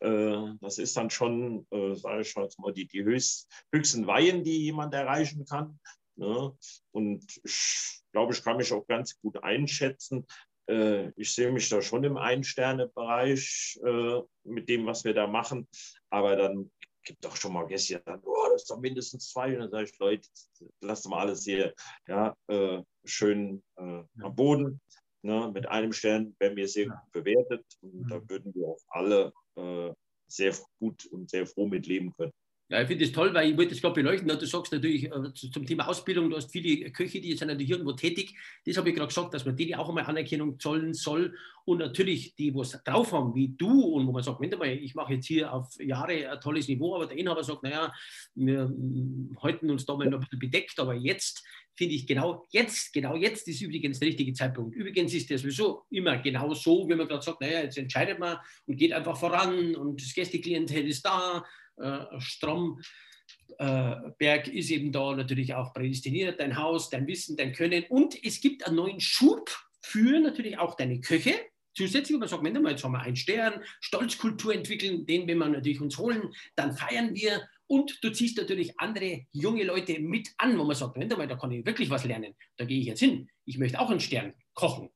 Äh, das ist dann schon, äh, sage ich mal, die, die höchst, höchsten Weihen, die jemand erreichen kann. Ne? Und ich glaube, ich kann mich auch ganz gut einschätzen. Äh, ich sehe mich da schon im Ein-Sterne-Bereich äh, mit dem, was wir da machen. Aber dann gibt doch schon mal Gäste, dann, oh, das ist doch mindestens zwei. Und dann sage ich, Leute, lasst mal alles hier ja, äh, schön äh, am Boden. Ne, mit einem Stern werden wir sehr gut bewertet und mhm. da würden wir auch alle äh, sehr gut und sehr froh mit leben können. Ja, ich finde es toll, weil ich wollte das gerade beleuchten. Du sagst natürlich äh, zum Thema Ausbildung, du hast viele Köche, die sind natürlich irgendwo tätig. Das habe ich gerade gesagt, dass man denen auch einmal Anerkennung zollen soll. Und natürlich die, wo es drauf haben, wie du, und wo man sagt, Moment mal, ich mache jetzt hier auf Jahre ein tolles Niveau, aber der Inhaber sagt, naja, wir mm, halten uns da mal noch ein bisschen bedeckt, aber jetzt finde ich genau jetzt, genau jetzt ist übrigens der richtige Zeitpunkt. Übrigens ist der sowieso immer genau so, wenn man gerade sagt, naja, jetzt entscheidet man und geht einfach voran und das Gästeklientel ist da äh, Stromberg äh, ist eben da natürlich auch prädestiniert, dein Haus, dein Wissen, dein Können. Und es gibt einen neuen Schub für natürlich auch deine Köche. Zusätzlich, man sagt, mal, jetzt haben wir einen Stern, Stolzkultur entwickeln, den, wenn wir natürlich uns holen, dann feiern wir. Und du ziehst natürlich andere junge Leute mit an, wo man sagt, Moment mal, da kann ich wirklich was lernen. Da gehe ich jetzt hin. Ich möchte auch einen Stern kochen.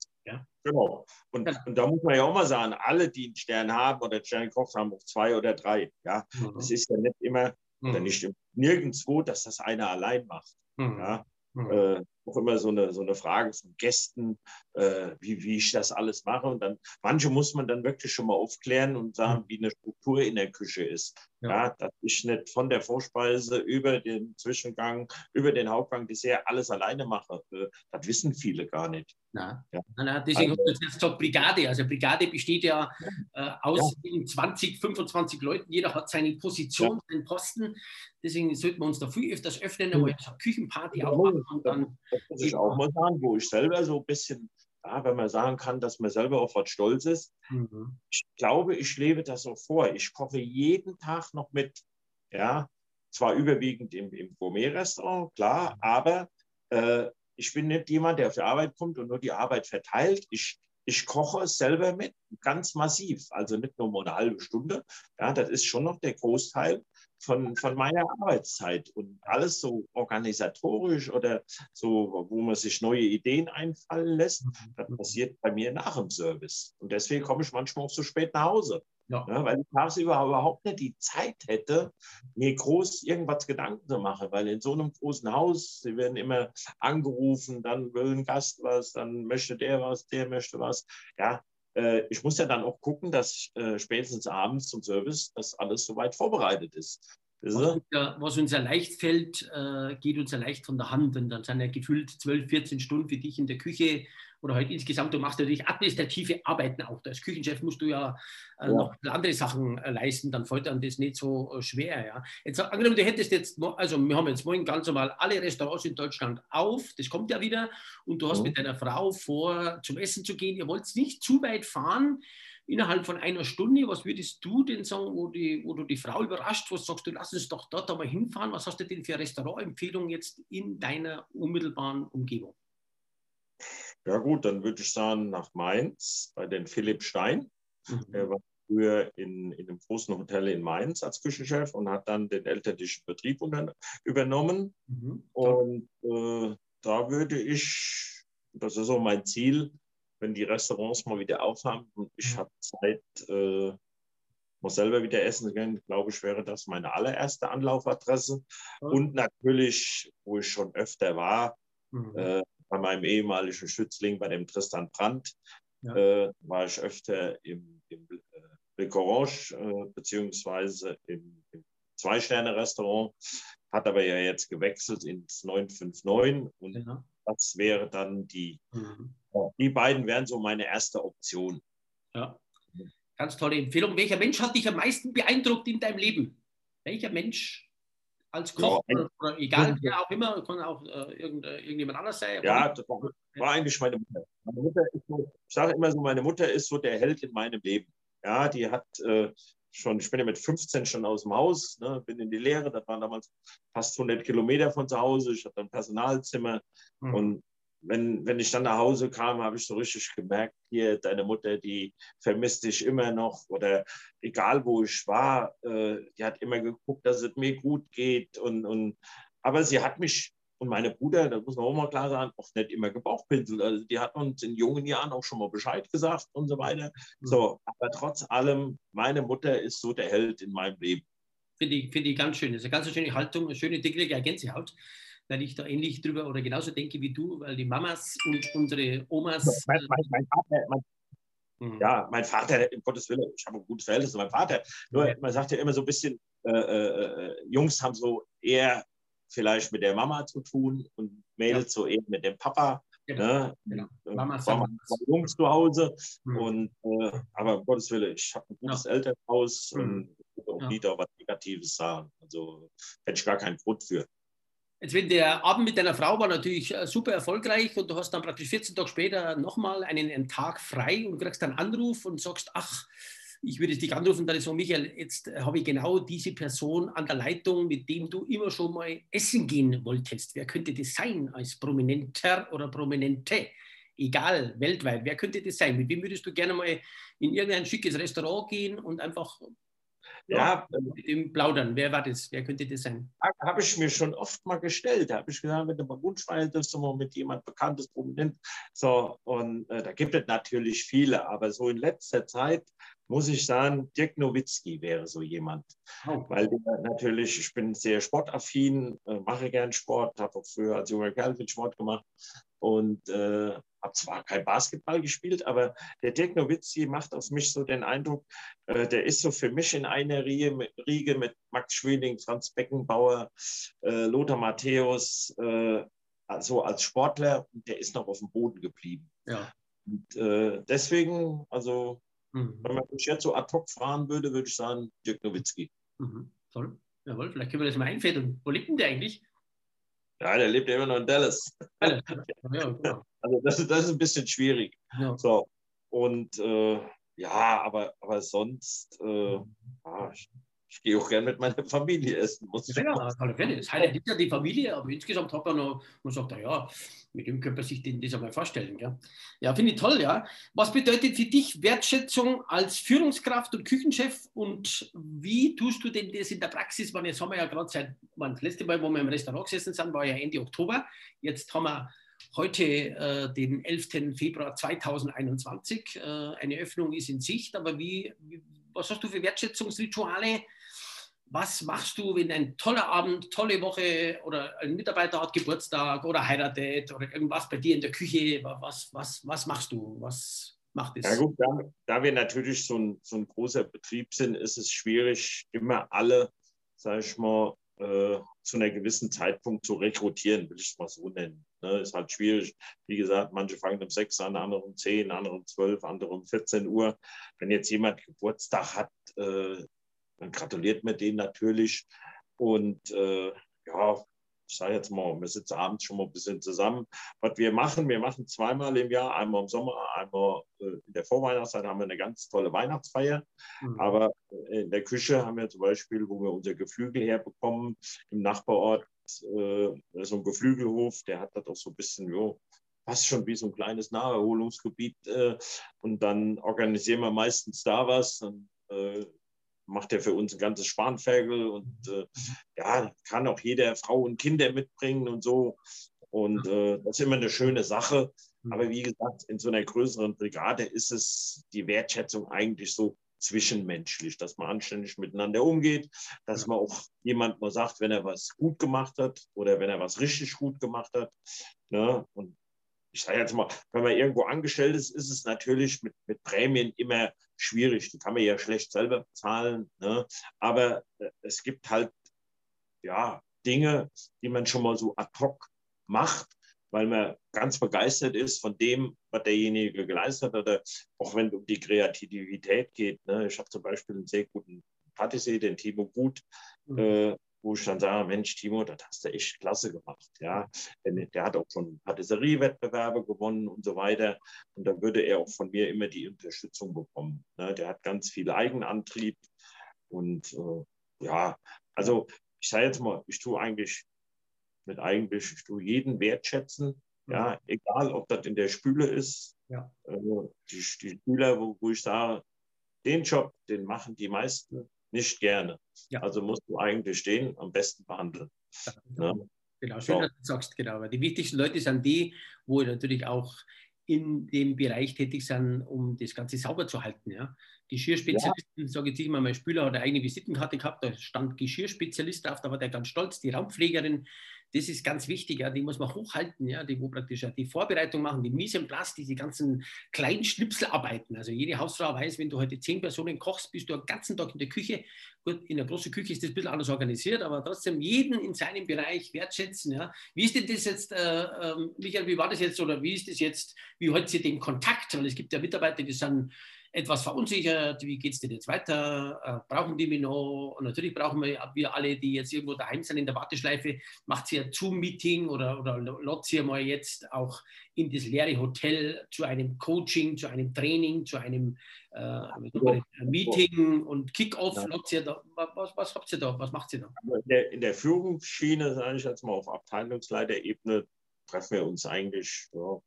Genau. Und, genau. und, da muss man ja auch mal sagen, alle, die einen Stern haben oder einen Stern gekocht haben, auch zwei oder drei. Ja, mhm. es ist ja nicht immer mhm. oder nicht nirgendwo, dass das einer allein macht. Mhm. Ja, mhm. äh, auch immer so eine, so eine Frage von Gästen, äh, wie, wie ich das alles mache. Und dann, manche muss man dann wirklich schon mal aufklären und sagen, wie eine Struktur in der Küche ist. Ja. ja dass ich nicht von der Vorspeise über den Zwischengang, über den Hauptgang, Dessert alles alleine mache. Äh, das wissen viele gar nicht. Na, ja. deswegen also, hast du jetzt gesagt Brigade. Also Brigade besteht ja äh, aus ja. 20, 25 Leuten. Jeder hat seine Position, ja. seinen Posten. Deswegen sollten wir uns da viel öfters öffnen, einmal so eine Küchenparty auch machen. Und dann muss ich auch mal sagen, wo ich selber so ein bisschen, ja, wenn man sagen kann, dass man selber auf was stolz ist. Mhm. Ich glaube, ich lebe das so vor. Ich koche jeden Tag noch mit. Ja, zwar überwiegend im, im Gourmet-Restaurant, klar, aber äh, ich bin nicht jemand, der auf die Arbeit kommt und nur die Arbeit verteilt. Ich, ich koche selber mit, ganz massiv. Also nicht nur mal eine halbe Stunde. Ja, das ist schon noch der Großteil von, von meiner Arbeitszeit. Und alles so organisatorisch oder so, wo man sich neue Ideen einfallen lässt, mhm. das passiert bei mir nach dem Service. Und deswegen komme ich manchmal auch so spät nach Hause. Ja. Ja, weil ich tagsüber überhaupt nicht die Zeit hätte, mir groß irgendwas Gedanken zu machen, weil in so einem großen Haus, sie werden immer angerufen, dann will ein Gast was, dann möchte der was, der möchte was. Ja, äh, ich muss ja dann auch gucken, dass äh, spätestens abends zum Service das alles soweit vorbereitet ist. Was uns, ja, was uns ja leicht fällt, äh, geht uns ja leicht von der Hand. Und dann sind ja gefühlt 12, 14 Stunden für dich in der Küche oder halt insgesamt, du machst natürlich administrative Arbeiten auch. Als Küchenchef musst du ja, äh, ja. noch andere Sachen äh, leisten, dann fällt dann das nicht so äh, schwer. Ja. Jetzt angenommen, du hättest jetzt, also wir haben jetzt morgen ganz normal alle Restaurants in Deutschland auf, das kommt ja wieder, und du hast mhm. mit deiner Frau vor, zum Essen zu gehen. Ihr wollt nicht zu weit fahren innerhalb von einer Stunde, was würdest du denn sagen, wo, die, wo du die Frau überrascht, was sagst du, lass uns doch dort einmal hinfahren. Was hast du denn für Restaurantempfehlungen jetzt in deiner unmittelbaren Umgebung? Ja gut, dann würde ich sagen nach Mainz bei den Philipp Stein. Mhm. Er war früher in, in einem großen Hotel in Mainz als Küchenchef und hat dann den elterlichen Betrieb unter, übernommen. Mhm. Und äh, da würde ich, das ist auch mein Ziel, wenn die Restaurants mal wieder aufhaben und ich mhm. habe Zeit, äh, mal selber wieder essen gehen, glaube ich, wäre das meine allererste Anlaufadresse. Mhm. Und natürlich, wo ich schon öfter war, mhm. äh, bei meinem ehemaligen Schützling, bei dem Tristan Brandt, ja. äh, war ich öfter im, im äh, Le Corange, äh, beziehungsweise im, im Zwei-Sterne-Restaurant, hat aber ja jetzt gewechselt ins 959 und ja. das wäre dann die, mhm. die beiden wären so meine erste Option. Ja, ganz tolle Empfehlung. Welcher Mensch hat dich am meisten beeindruckt in deinem Leben? Welcher Mensch als Koch ja, oder, egal, wer auch immer, kann auch äh, irgend, irgendjemand anders sein. Ja, das war, war, eigentlich meine Mutter. Meine Mutter so, ich sage immer so, meine Mutter ist so der Held in meinem Leben. Ja, die hat äh, schon, ich bin ja mit 15 schon aus dem Haus, ne, bin in die Lehre, das waren damals fast 100 Kilometer von zu Hause, ich hatte ein Personalzimmer mhm. und wenn, wenn ich dann nach Hause kam, habe ich so richtig gemerkt, hier, deine Mutter, die vermisst dich immer noch oder egal wo ich war, äh, die hat immer geguckt, dass es mir gut geht und, und aber sie hat mich und meine Bruder, das muss man auch mal klar sagen, auch nicht immer gebauchpinselt. Also die hat uns in jungen Jahren auch schon mal Bescheid gesagt und so weiter. Mhm. So, aber trotz allem, meine Mutter ist so der Held in meinem Leben. Finde ich, find ich ganz schön. Das ist eine ganz schöne Haltung, eine schöne, dickliche Gänsehaut weil ich da ähnlich drüber oder genauso denke wie du, weil die Mamas und unsere Omas. Mein, mein, mein Vater, mhm. Ja, mein Vater, um Gottes Willen, ich habe ein gutes Verhältnis zu meinem Vater. Nur, man sagt ja immer so ein bisschen, äh, äh, äh, Jungs haben so eher vielleicht mit der Mama zu tun und Mädels ja. so eher mit dem Papa. Genau. Ne? genau. Mama war Jungs zu Hause. Mhm. Und, äh, aber um Gottes Willen, ich habe ein gutes ja. Elternhaus mhm. und auch ja. nie da was Negatives sagen. Also hätte ich gar keinen Grund für. Jetzt, wenn der Abend mit deiner Frau war natürlich äh, super erfolgreich und du hast dann praktisch 14 Tage später nochmal einen, einen Tag frei und kriegst einen Anruf und sagst, ach, ich würde dich anrufen, dann ist so, Michael, jetzt habe ich genau diese Person an der Leitung, mit dem du immer schon mal essen gehen wolltest. Wer könnte das sein als Prominenter oder Prominente? Egal, weltweit, wer könnte das sein? Mit wem würdest du gerne mal in irgendein schickes Restaurant gehen und einfach Ja, ja mit dem Plaudern. Wer war das? Wer könnte das sein? Habe ich mir schon oft mal gestellt. Da habe ich gesagt, wenn du mal Wunsch dass du mal mit jemand Bekanntes, prominent. So, und äh, da gibt es natürlich viele, aber so in letzter Zeit muss ich sagen, Dirk Nowitzki wäre so jemand. Oh. Weil der natürlich, ich bin sehr sportaffin, äh, mache gern Sport, habe auch früher als junger Kerl viel Sport gemacht und äh, habe zwar kein Basketball gespielt, aber der Dirk Nowitzki macht auf mich so den Eindruck, äh, der ist so für mich in einer Riege mit, Riege mit Max Schwening, Franz Beckenbauer, äh, Lothar Matthäus, äh, also als Sportler, der ist noch auf dem Boden geblieben. Ja. Und, äh, deswegen, also Mhm. Wenn man mich jetzt so ad hoc fragen würde, würde ich sagen, Dirk Nowitzki. Mhm. Toll. Jawohl, vielleicht können wir das mal einfädeln. Wo lebt denn der eigentlich? Ja, der lebt ja immer noch in Dallas. Ja, genau. Also das, das, ist ein bisschen schwierig. Ja. So. Und äh, ja, aber, aber sonst, äh, ja, ich, ich gehe auch gerne mit meiner Familie essen. Muss ja, ja, alle Fälle. Das heißt ja die Familie, aber insgesamt hat man noch, man sagt, ja, mit dem könnte man sich das einmal vorstellen. Gell? Ja, finde ich toll, ja. Was bedeutet für dich Wertschätzung als Führungskraft und Küchenchef und wie tust du denn das in der Praxis? Man, jetzt haben wir ja gerade seit, man, das letzte Mal, wo wir im Restaurant gesessen sind, war ja Ende Oktober. Jetzt haben wir heute äh, den 11. Februar 2021. Äh, eine Öffnung ist in Sicht, aber wie, wie was hast du für Wertschätzungsrituale? was machst du, wenn ein toller Abend, tolle Woche oder ein Mitarbeiter hat Geburtstag oder heiratet oder irgendwas bei dir in der Küche? Was, was, was machst du? Was? Ja gut, da, da wir natürlich so ein, so ein großer Betrieb sind, ist es schwierig, immer alle, sage ich mal, äh, zu einer gewissen Zeitpunkt zu rekrutieren, will ich es mal so nennen. Ne, ist halt schwierig. Wie gesagt, manche fangen um sechs an, andere um zehn, andere um zwölf, andere um 14 Uhr. Wenn jetzt jemand Geburtstag hat, äh, dann gratuliert man denen natürlich. Und äh, ja, ich sage jetzt mal, wir sitzen abends schon mal ein bisschen zusammen. Was wir machen, wir machen zweimal im Jahr, einmal im Sommer, einmal äh, in der Vorweihnachtszeit haben wir eine ganz tolle Weihnachtsfeier. Mhm. Aber in der Küche haben wir zum Beispiel, wo wir unser Geflügel herbekommen, im Nachbarort äh, so ein Geflügelhof, der hat das auch so ein bisschen, jo, fast schon wie so ein kleines Naherholungsgebiet. Äh, und dann organisieren wir meistens da was. Und, äh, macht er für uns ein ganzes Spanferkel und äh, ja, kann auch jeder Frau und Kinder mitbringen und so. Und äh, das ist immer eine schöne Sache. Mhm. Aber wie gesagt, in so einer größeren Brigade ist es die Wertschätzung eigentlich so zwischenmenschlich, dass man anständig miteinander umgeht, dass man auch jemand mal sagt, wenn er was gut gemacht hat oder wenn er was richtig gut gemacht hat. Ne? Und ich sage jetzt mal, wenn man irgendwo angestellt ist, ist es natürlich mit, mit Prämien immer schwierig. Die kann man ja schlecht selber bezahlen. Ne? Aber äh, es gibt halt ja, Dinge, die man schon mal so ad hoc macht, weil man ganz begeistert ist von dem, was derjenige geleistet hat. Oder auch wenn es um die Kreativität geht. Ne? Ich habe zum Beispiel einen sehr guten Patissier, den Timo Gut, mhm. äh, wo ich dann sage, Mensch, Timo, das hast du echt klasse gemacht. Ja, Denn der hat auch schon Patisseriewettbewerbe gewonnen und so weiter. Und da würde er auch von mir immer die Unterstützung bekommen. Ne? Der hat ganz viel Eigenantrieb. Und äh, ja, also ich sage jetzt mal, ich tue eigentlich mit eigentlich, ich tue jeden wertschätzen. Ja, mhm. egal ob das in der Spüle ist. Ja. Äh, die, die Spüler, wo, wo ich sage, den Job, den machen die meisten nicht gerne. Ja. Also musst du eigentlich stehen, am besten behandeln. Ja, genau. Ne? genau, schön, so. dass du sagst, genau. Weil die wichtigsten Leute sind die, wo natürlich auch in dem Bereich tätig sind, um das Ganze sauber zu halten. Ja. Geschirrspezialisten, ja. sage ich immer, mein Spüler hat eine eigene Visitenkarte gehabt, da stand Geschirrspezialist drauf, da war der ganz stolz, die Raumpflegerin, das ist ganz wichtig, ja, die muss man hochhalten, ja, die wo praktisch ja, die Vorbereitung machen, die Mise en place, diese ganzen kleinen Schnipselarbeiten. Also jede Hausfrau weiß, wenn du heute zehn Personen kochst, bist du den ganzen Tag in der Küche. Gut, in der großen Küche ist das ein bisschen anders organisiert, aber trotzdem jeden in seinem Bereich wertschätzen. Ja. Wie ist denn das jetzt, äh, äh, Michael, wie war das jetzt oder wie ist das jetzt, wie haltet ihr den Kontakt? Weil es gibt ja Mitarbeiter, die sind etwas verunsichert, wie geht es denn jetzt weiter, äh, brauchen die mich noch? Und natürlich brauchen wir, wir alle, die jetzt irgendwo daheim sind in der Warteschleife, macht sie ein Zoom-Meeting oder, oder lotzt sie mal jetzt auch in das leere Hotel zu einem Coaching, zu einem Training, zu einem äh, Meeting und Kickoff. Ja. Was, was habt ihr da? Was macht ihr da? In der, in der Führungsschiene, sage ich jetzt mal auf Abteilungsleiterebene, treffen wir uns eigentlich ja,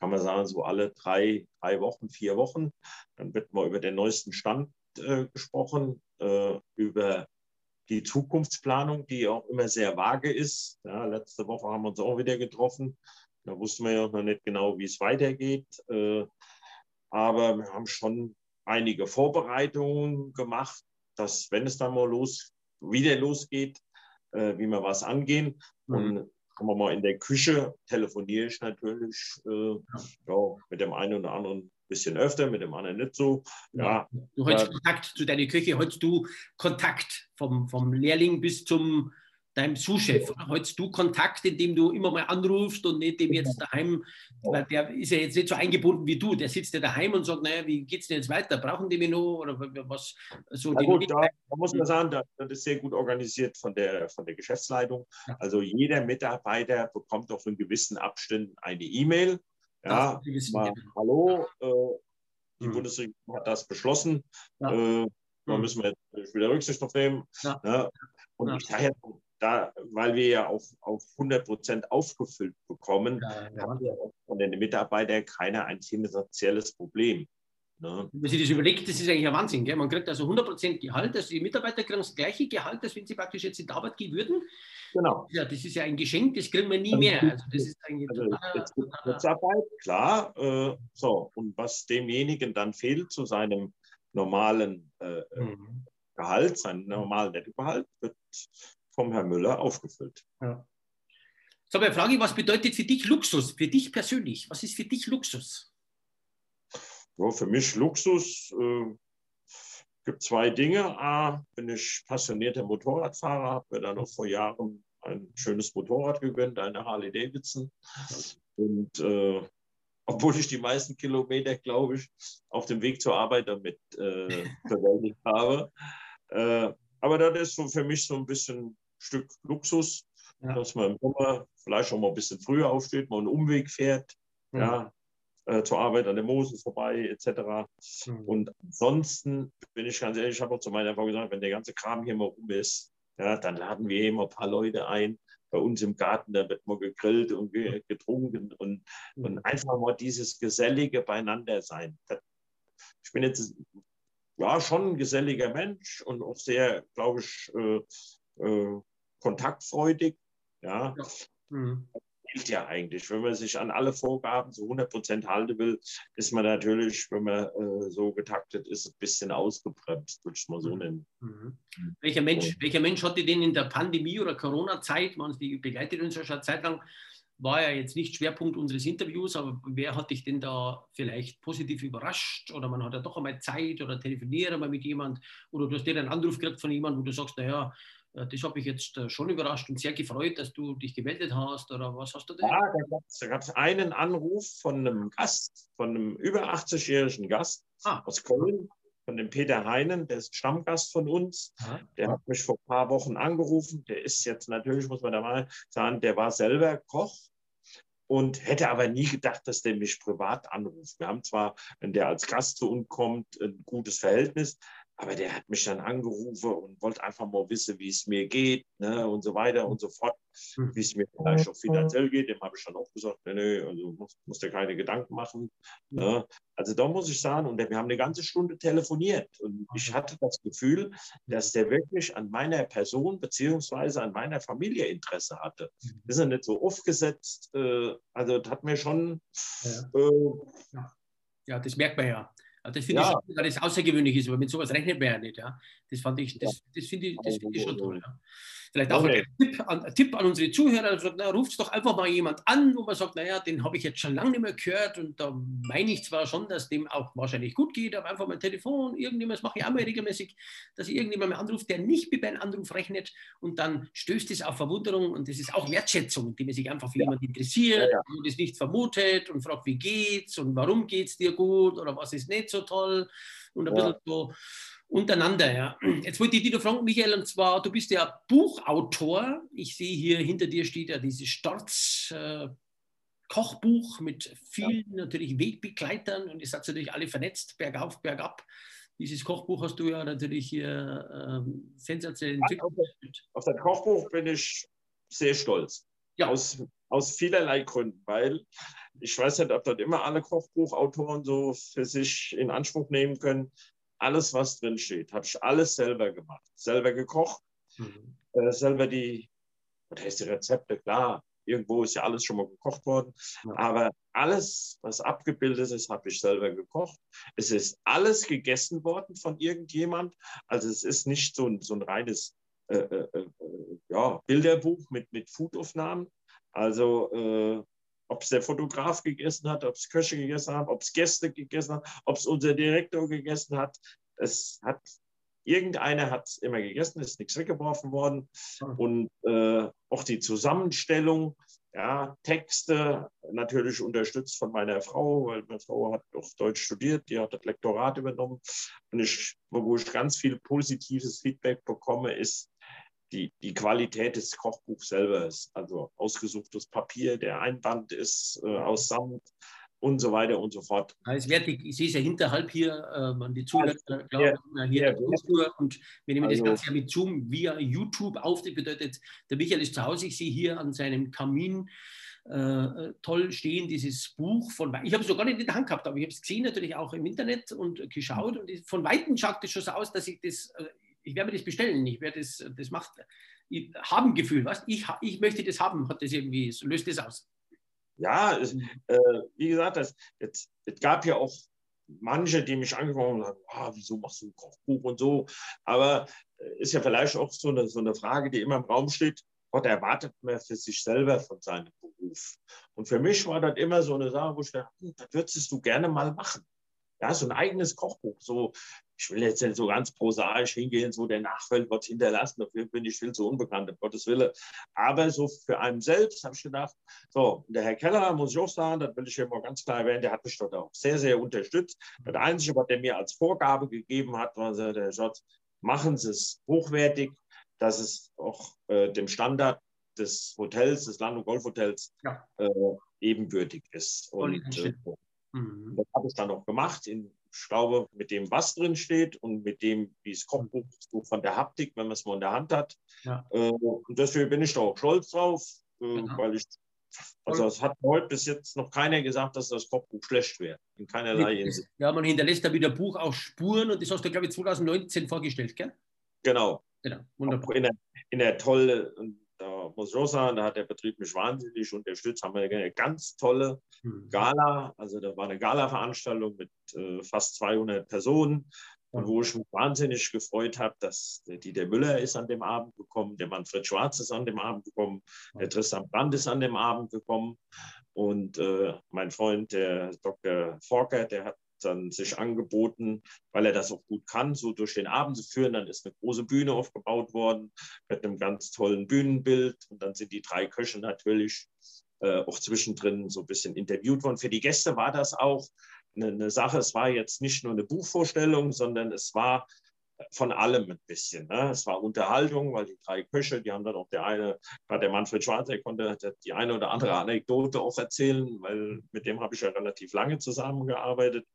kann man sagen, so alle drei, drei Wochen, vier Wochen. Dann wird mal über den neuesten Stand äh, gesprochen. äh, über die Zukunftsplanung, die auch immer sehr vage ist. Ja, letzte Woche haben wir uns auch wieder getroffen. Da wussten wir ja noch nicht genau, wie es weitergeht. Äh, aber wir haben schon einige Vorbereitungen gemacht, dass, wenn es dann mal los, wieder losgeht, äh, wie wir was angehen. Mhm. Und sagen wir mal, in der Küche telefoniere ich natürlich äh, ja, mit dem einen oder anderen bisschen öfter, mit dem anderen nicht so. Ja, du hältst äh, Kontakt zu deiner Küche, hältst du Kontakt vom, vom Lehrling bis zum deinem Zuschef. Hältst du Kontakt, indem du immer mal anrufst und nicht dem jetzt daheim, weil der ist ja jetzt nicht so eingebunden wie du, der sitzt ja daheim und sagt, naja, wie geht es denn jetzt weiter? Brauchen die mich noch? Oder was? So Na gut, da, da, muss man sagen, das ist sehr gut organisiert von der, von der Geschäftsleitung. Also jeder Mitarbeiter bekommt auf einen gewissen Abständen eine E-Mail ja, mal, hallo, äh, die hm. Bundesregierung hat das beschlossen. Ja. Äh, da hm. müssen wir jetzt wieder Rücksicht auf nehmen. Ja. Ja. Und ich sage da, weil wir ja auf, auf 100 Prozent aufgefüllt bekommen, haben wir von den Mitarbeitern keiner ein finanzielles Problem. Ne? Wenn man sich das überlegt, das ist eigentlich ein Wahnsinn. Gell? Man kriegt also 100% Gehalt, also die Mitarbeiter kriegen das gleiche Gehalt, als wenn sie praktisch jetzt in die Arbeit gehen würden. Genau. Ja, das ist ja ein Geschenk, das kriegen wir nie also, mehr. Also das ist eigentlich also total, Kurzarbeit, klar. Äh, so, und was demjenigen dann fehlt zu seinem normalen äh, äh mhm. Gehalt, seinem normalen Nettogehalt, wird vom Herrn Müller aufgefüllt. Ja. So, eine Frage, was bedeutet für dich Luxus? Für dich persönlich, was ist für dich Luxus? Ja, für mich Luxus äh, gibt zwei Dinge. A, bin ich passionierter Motorradfahrer, habe mir dann noch vor Jahren ein schönes Motorrad gegönnt, eine Harley Davidson. Und äh, obwohl ich die meisten Kilometer, glaube ich, auf dem Weg zur Arbeit damit äh, bewältigt habe. Äh, aber das ist so für mich so ein bisschen Stück Luxus, ja. dass man im Sommer vielleicht auch mal ein bisschen früher aufsteht, mal einen Umweg fährt. Ja. ja äh, zur Arbeit an der Mosel vorbei, etc. Mhm. Und ansonsten bin ich ganz ehrlich, ich habe auch zu meiner Frau gesagt, wenn der ganze Kram hier mal rum ist, ja, dann laden wir immer ein paar Leute ein. Bei uns im Garten, da wird mal gegrillt und getrunken und, mhm. und einfach mal dieses gesellige Beieinander sein. Das, ich bin jetzt ja, schon ein geselliger Mensch und auch sehr, glaube ich, äh, äh, kontaktfreudig. Ja. ja. Mhm gilt ja eigentlich. Wenn man sich an alle Vorgaben zu 100 Prozent halten will, ist man natürlich, wenn man äh, so getaktet ist, ein bisschen ausgebremst, würde ich mal so mhm. nennen. Mhm. Welcher, Mensch, welcher Mensch hatte denn in der Pandemie oder Corona-Zeit, die begleitet uns ja schon eine Zeit lang, war ja jetzt nicht Schwerpunkt unseres Interviews, aber wer hat dich denn da vielleicht positiv überrascht? Oder man hat ja doch einmal Zeit oder telefoniert einmal mit jemand oder du hast dir einen Anruf gekriegt von jemandem, wo du sagst, naja, das habe ich jetzt äh, schon überrascht und sehr gefreut, dass du dich gemeldet hast. Oder was hast du denn? Ja, da gab es einen Anruf von einem Gast, von einem über 80-jährigen Gast ah. aus Köln, von dem Peter Heinen, der ist Stammgast von uns. Ah. Der hat mich vor ein paar Wochen angerufen. Der ist jetzt natürlich, muss man da mal sagen, der war selber Koch und hätte aber nie gedacht, dass der mich privat anruft. Wir haben zwar, wenn der als Gast zu uns kommt, ein gutes Verhältnis, aber der hat mich dann angerufen und wollte einfach mal wissen, wie es mir geht ne, und so weiter und so fort, hm. wie es mir vielleicht auch finanziell geht. Dem habe ich dann auch gesagt, nee, nee, also musst, musst dir keine Gedanken machen. Ne. Also da muss ich sagen, und wir haben eine ganze Stunde telefoniert und ich hatte das Gefühl, dass der wirklich an meiner Person beziehungsweise an meiner Familie Interesse hatte. Mhm. Ist er nicht so aufgesetzt. Äh, also das hat mir schon... Ja. Äh, ja, das merkt man ja. Das finde ja. ich, dass das außergewöhnlich ist, weil mit sowas rechnet man ja nicht. Ja. Das fand ich, das, das finde ich, das find ich schon toll. Ja. Vielleicht auch okay. ein, Tipp an, ein, Tipp an, unsere Zuhörer, also, ruft doch einfach mal jemand an, wo man sagt, naja, den habe ich jetzt schon lange nicht mehr gehört und da meine ich zwar schon, dass dem auch wahrscheinlich gut geht, aber einfach mal Telefon, irgendjemand, das mache ich auch mal regelmäßig, dass ich irgendjemand mal anruft, der nicht mit meinem Anruf rechnet und dann stößt es auf Verwunderung und das ist auch Wertschätzung, die man sich einfach für ja. jemanden interessiert, ja, ja. das nicht vermutet und fragt, wie geht's und warum geht's dir gut oder was ist nicht so toll und ein bisschen so untereinander. Ja. Jetzt wollte ich dich noch fragen, Michael, und zwar, du bist ja Buchautor. Ich sehe hier hinter dir steht ja dieses Storz. Äh, Kochbuch mit vielen ja. natürlich Wegbegleitern und ihr seid natürlich alle vernetzt, bergauf, bergab. Dieses Kochbuch hast du ja natürlich hier ähm, sensationell entwickelt. Auf, auf das Kochbuch bin ich sehr stolz. Ja. Aus, aus vielerlei Gründen, weil ich weiß nicht, ob das immer alle Kochbuchautoren so für sich in Anspruch nehmen können. Alles, was drin steht, habe ich alles selber gemacht, selber gekocht, mhm. äh, selber die, was heißt die Rezepte, klar, irgendwo ist ja alles schon mal gekocht worden, ja. aber alles, was abgebildet ist, habe ich selber gekocht. Es ist alles gegessen worden von irgendjemand, also es ist nicht so ein, so ein reines äh, äh, äh ja, Bilderbuch mit, mit Foodaufnahmen, also äh, ob es der Fotograf gegessen hat, ob es Köche gegessen haben, ob es Gäste gegessen haben, ob es unser Direktor gegessen hat. Es hat irgendeiner hat es immer gegessen, ist nichts weggeworfen worden. Und äh, auch die Zusammenstellung, ja, Texte, natürlich unterstützt von meiner Frau, weil meine Frau hat auch Deutsch studiert, die hat das Lektorat übernommen. Und ich, wo ich ganz viel positives Feedback bekomme, ist, die, die Qualität des Kochbuchs selber ist. Also ausgesuchtes Papier, der Einband ist äh, aus Samt und so weiter und so fort. Es wird, ich sehe es ja hinterhalb hier, äh, man die Zuhörer glauben, ja, hier ja, und wir nehmen also, das Ganze ja mit Zoom via YouTube auf. Das bedeutet, der Michael ist zu Hause, ich sehe hier an seinem Kamin äh, toll stehen, dieses Buch von Ich habe es noch gar nicht in der Hand gehabt, aber ich habe es gesehen natürlich auch im Internet und geschaut und von Weitem schaut es schon so aus, dass ich das äh, ich werde mir das bestellen, ich werde das, das macht, ich, haben Gefühl, was? Ich, ich möchte das haben, hat das irgendwie, löst das aus. Ja, es, äh, wie gesagt, es, es, es, gab ja auch manche, die mich angesprochen haben, ah, wieso machst du ein Kochbuch und so. Aber äh, ist ja vielleicht auch so eine, so eine Frage, die immer im Raum steht. Gott erwartet man für sich selber von seinem Beruf. Und für mich war das immer so eine Sache, wo ich dachte, hm, das würdest du gerne mal machen. Ja, so ein eigenes Kochbuch. So, ich will jetzt nicht so ganz prosaisch hingehen, so der Nachwelt wird hinterlassen, dafür bin ich viel zu unbekannt, um Gottes Willen. Aber so für einen selbst habe ich gedacht, so, der Herr Keller, muss ich auch sagen, das will ich hier mal ganz klar erwähnen, der hat mich dort auch sehr, sehr unterstützt. Das Einzige, was der mir als Vorgabe gegeben hat, war der gesagt, machen Sie es hochwertig, dass es auch äh, dem Standard des Hotels, des Land- und Golfhotels ja. äh, ebenbürtig ist. Und, äh, mhm. Das habe ich dann auch gemacht in ich glaube, mit dem, was drin steht und mit dem, wie es Kochbuch so von der Haptik, wenn man es mal in der Hand hat. Ja. Äh, und deswegen bin ich da auch stolz drauf, äh, genau. weil ich, also es hat heute bis jetzt noch keiner gesagt, dass das Kochbuch schlecht wäre. In keinerlei Hinsicht. Ja, man hinterlässt da wieder Buch auch Spuren und das hast du, glaube ich, 2019 vorgestellt, gell? Genau. Genau, wunderbar. In der, in der tolle, da muss ich auch sagen, da hat der Betrieb mich wahnsinnig unterstützt. Haben wir eine ganz tolle hm. Gala, also da war eine Gala-Veranstaltung mit äh, fast 200 Personen. Und wo ich mich wahnsinnig gefreut habe, dass der Dieter Müller ist an dem Abend gekommen, der Manfred Schwarz ist an dem Abend gekommen, der Tristan Brandt ist an dem Abend gekommen und äh, mein Freund, der Dr. Forker, der hat dann sich angeboten, weil er das auch gut kann, so durch den Abend zu führen. Dann ist eine große Bühne aufgebaut worden mit einem ganz tollen Bühnenbild. Und dann sind die drei Köche natürlich äh, auch zwischendrin so ein bisschen interviewt worden. Für die Gäste war das auch eine, eine Sache. Es war jetzt nicht nur eine Buchvorstellung, sondern es war von allem ein bisschen. Ne? Es war Unterhaltung, weil die drei Köche, die haben dann auch der eine, gerade der Manfred Schwarz, der konnte die eine oder andere Anekdote auch erzählen, weil mit dem habe ich ja relativ lange zusammengearbeitet.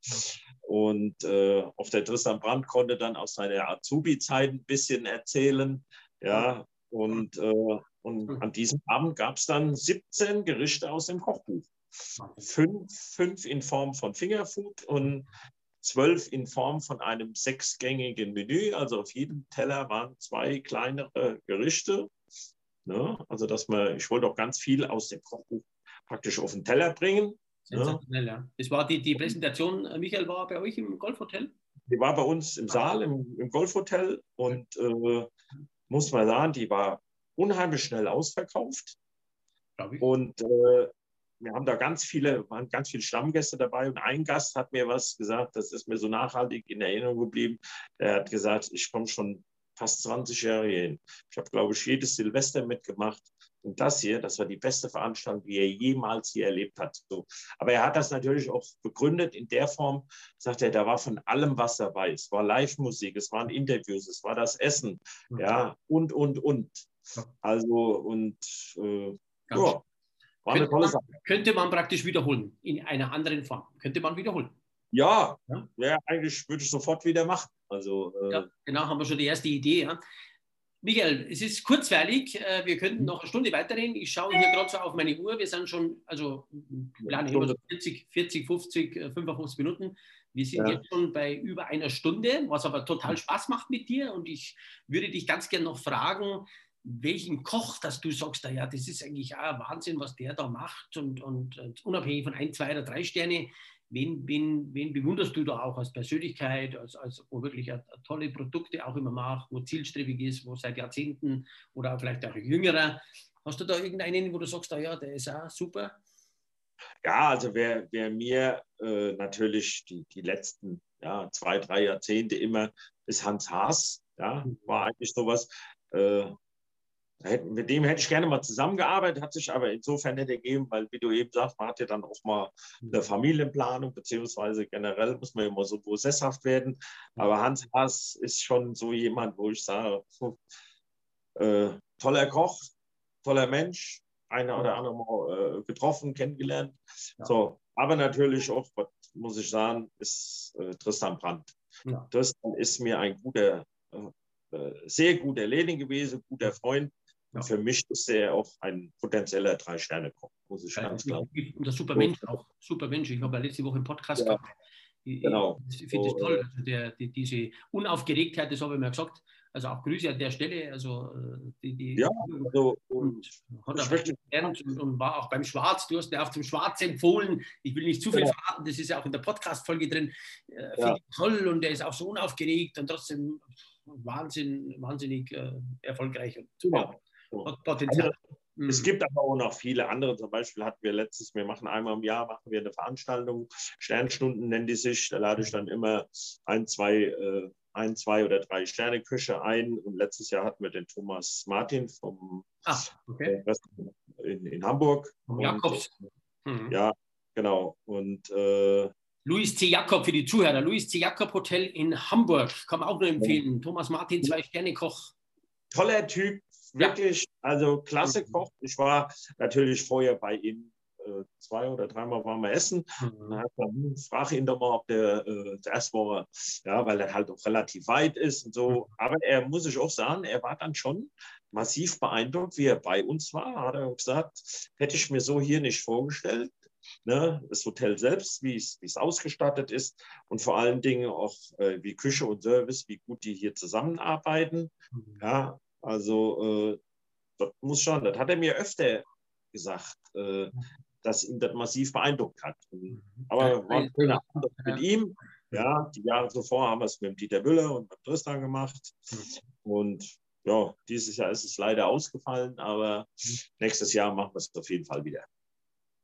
Und äh, auf der Tristan Brandt konnte dann aus seiner Azubi-Zeit ein bisschen erzählen. Ja, und, äh, und an diesem Abend gab es dann 17 Gerichte aus dem Kochbuch. Fünf, fünf in Form von Fingerfood und zwölf in Form von einem sechsgängigen Menü. Also auf jedem Teller waren zwei kleinere Gerichte. Ne? Also dass man, ich wollte auch ganz viel aus dem Kochbuch praktisch auf den Teller bringen. Ne? Ja. Das war die, die Präsentation, äh, Michael, war bei euch im Golfhotel? Die war bei uns im Saal, im, im Golfhotel und äh, muss man sagen, die war unheimlich schnell ausverkauft. Und äh, wir haben da ganz viele, waren ganz viele Stammgäste dabei und ein Gast hat mir was gesagt, das ist mir so nachhaltig in Erinnerung geblieben. Er hat gesagt, ich komme schon fast 20 Jahre hin. Ich habe, glaube ich, jedes Silvester mitgemacht. Und das hier, das war die beste Veranstaltung, die er jemals hier erlebt hat. So. Aber er hat das natürlich auch begründet in der Form, sagt er, da war von allem was dabei. Es war Live-Musik, es waren Interviews, es war das Essen, ja, und, und, und. Also, und äh, ja, war könnte, man, könnte man praktisch wiederholen, in einer anderen Form. Könnte man wiederholen. Ja, ja? ja eigentlich würde ich sofort wieder machen. Also, äh, ja, genau, haben wir schon die erste Idee. Ja. Michael, es ist kurzweilig. Äh, wir könnten noch eine Stunde weiterreden. Ich schaue hier gerade so auf meine Uhr. Wir sind schon, also planen immer so 40, 40, 50, 55 Minuten. Wir sind ja. jetzt schon bei über einer Stunde, was aber total Spaß macht mit dir. Und ich würde dich ganz gerne noch fragen, welchen Koch, dass du sagst, ja, das ist eigentlich auch Wahnsinn, was der da macht. Und, und, und unabhängig von ein, zwei oder drei Sterne, wen, wen, wen bewunderst du da auch als Persönlichkeit, als, als wo wirklich a, a tolle Produkte auch immer macht, wo zielstrebig ist, wo seit Jahrzehnten oder vielleicht auch jüngerer. Hast du da irgendeinen, wo du sagst, ja, der ist auch super? Ja, also wer, wer mir äh, natürlich die, die letzten ja, zwei, drei Jahrzehnte immer ist Hans Haas, ja, mhm. war eigentlich sowas. Äh, mit dem hätte ich gerne mal zusammengearbeitet, hat sich aber insofern nicht ergeben, weil, wie du eben sagst, man hat ja dann auch mal eine mhm. Familienplanung, beziehungsweise generell muss man ja immer so sesshaft werden. Aber Hans Haas ist schon so jemand, wo ich sage, äh, toller Koch, toller Mensch, einer oder andere Mal äh, getroffen, kennengelernt. Ja. So, aber natürlich auch, muss ich sagen, ist äh, Tristan Brandt. Ja. Tristan ist mir ein guter, äh, äh, sehr guter Lehrling gewesen, guter Freund. Ja. Und für mich ist er auch ein potenzieller Drei-Sterne-Koch, muss ich ganz klar sagen. Und der super Mensch auch. Super Mensch. Ich habe ja letzte Woche einen Podcast gehabt. Ich, genau. Ich finde es so, toll, also der, die, diese Unaufgeregtheit, das habe ich mir gesagt, also auch Grüße an der Stelle. Also äh, die, die ja, also, und, hat er gelernt und, und, war auch beim Schwarz. Du hast mir auch zum Schwarz empfohlen. Ich will nicht zu viel ja. verraten, das ist ja auch in der Podcast-Folge drin. Äh, ja. toll und der ist auch so unaufgeregt und trotzdem Wahnsinn, wahnsinnig äh, erfolgreich und super. Potenzial. Also, mhm. es gibt aber auch noch viele andere. Zum Beispiel hatten wir letztes, wir machen einmal im Jahr machen wir eine Veranstaltung, Sternstunden nennen die sich. Da lade ich dann immer ein, zwei äh, ein, zwei oder drei Sterne Küche ein. Und letztes Jahr hatten wir den Thomas Martin vom ah, okay. in, in Hamburg. Jakobs. Mhm. Ja, genau. Und äh, Luis C. Jakob für die Zuhörer. Luis C. Jakob Hotel in Hamburg. Kann man auch nur empfehlen. Ja. Thomas Martin, zwei Sterne Koch. Toller Typ, wirklich. Also klasse mhm. Koch. Ich war natürlich vorher bei ihm äh, zwei oder dreimal waren wir essen. Mhm. Dann frage ihn doch mal, ob der äh, zuerst war, ja, weil er halt auch relativ weit ist und so. Mhm. Aber er muss ich auch sagen, er war dann schon massiv beeindruckt, wie er bei uns war. Hat er gesagt, hätte ich mir so hier nicht vorgestellt. Ne, das Hotel selbst, wie es, ausgestattet ist und vor allen Dingen auch äh, wie Küche und Service, wie gut die hier zusammenarbeiten. Mhm. Ja, also äh, das muss schon, das hat er mir öfter gesagt. Äh, das ihn das massiv beeindruckt hat. Mhm. Aber war ein schöner Abend mit ihm. Ja, die Jahre zuvor haben wir es mit Dieter Müller und mit Tristan gemacht. Mhm. Und ja, dieses Jahr ist es leider ausgefallen, aber mhm. nächstes Jahr machen wir es auf jeden Fall wieder.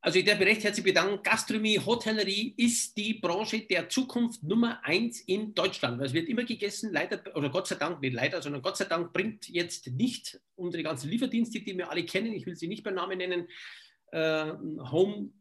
Also ich darf recht herzlich bedanken. Gastronomie, Hotellerie ist die Branche der Zukunft Nummer eins in Deutschland. Es wird immer gegessen, leider, oder Gott sei Dank, nicht leider, sondern Gott sei Dank bringt jetzt nicht unsere ganzen Lieferdienste, die wir alle kennen, ich will sie nicht beim Namen nennen, äh, Home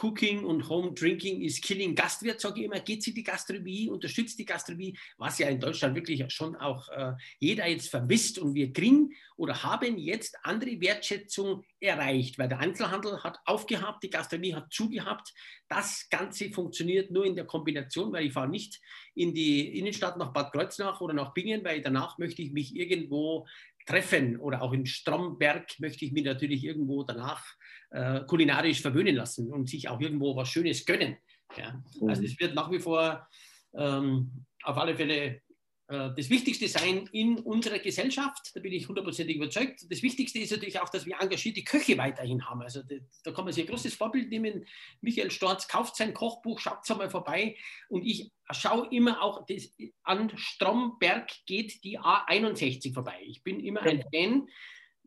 Cooking und Home Drinking is Killing Gastwirt, sage ich immer, geht sie die Gastronomie, unterstützt die Gastronomie, was ja in Deutschland wirklich schon auch äh, jeder jetzt vermisst. Und wir kriegen oder haben jetzt andere Wertschätzung erreicht, weil der Einzelhandel hat aufgehabt, die Gastronomie hat zugehabt. Das Ganze funktioniert nur in der Kombination, weil ich fahre nicht in die Innenstadt nach Bad Kreuznach oder nach Bingen, weil danach möchte ich mich irgendwo treffen oder auch in Stromberg möchte ich mich natürlich irgendwo danach äh, kulinarisch verwöhnen lassen und sich auch irgendwo was Schönes gönnen. Ja? Also es wird nach wie vor ähm, auf alle Fälle das Wichtigste sein in unserer Gesellschaft, da bin ich hundertprozentig überzeugt. Das Wichtigste ist natürlich auch, dass wir engagierte Köche weiterhin haben. Also da kann man sich ein großes Vorbild nehmen. Michael Storz kauft sein Kochbuch, schaut es einmal vorbei und ich schaue immer auch das, an Stromberg geht die A61 vorbei. Ich bin immer ein Fan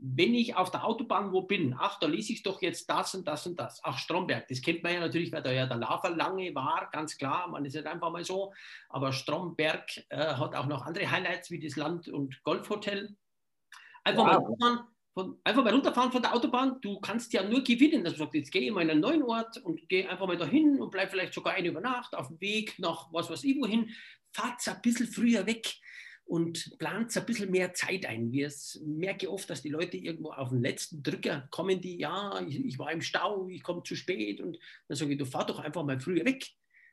wenn ich auf der Autobahn wo bin, ach, da lese ich doch jetzt das und das und das. Ach, Stromberg, das kennt man ja natürlich, weil da ja der Lava lange war, ganz klar, man ist nicht einfach mal so. Aber Stromberg äh, hat auch noch andere Highlights wie das Land- und Golfhotel. Einfach, wow. mal runterfahren, von, einfach mal runterfahren von der Autobahn, du kannst ja nur gewinnen. Also sagt, jetzt gehe ich mal in einen neuen Ort und gehe einfach mal dahin und bleib vielleicht sogar eine über Nacht auf dem Weg nach was weiß ich wohin. Fahrt ein bisschen früher weg und plant ein bisschen mehr Zeit ein. Wir merke oft, dass die Leute irgendwo auf den letzten Drücker kommen, die, ja, ich, ich war im Stau, ich komme zu spät und dann sage ich, du fahr doch einfach mal früher weg.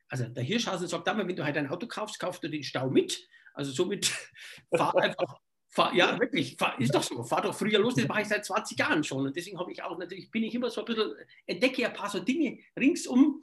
Also der Hirschhausen sagt einmal, wenn du halt ein Auto kaufst, kaufst du den Stau mit. Also somit fahr einfach, fahr, ja wirklich, fahr, ist doch so, fahr doch früher los, das mache ich seit 20 Jahren schon und deswegen habe ich auch natürlich, bin ich immer so ein bisschen, entdecke ein paar so Dinge ringsum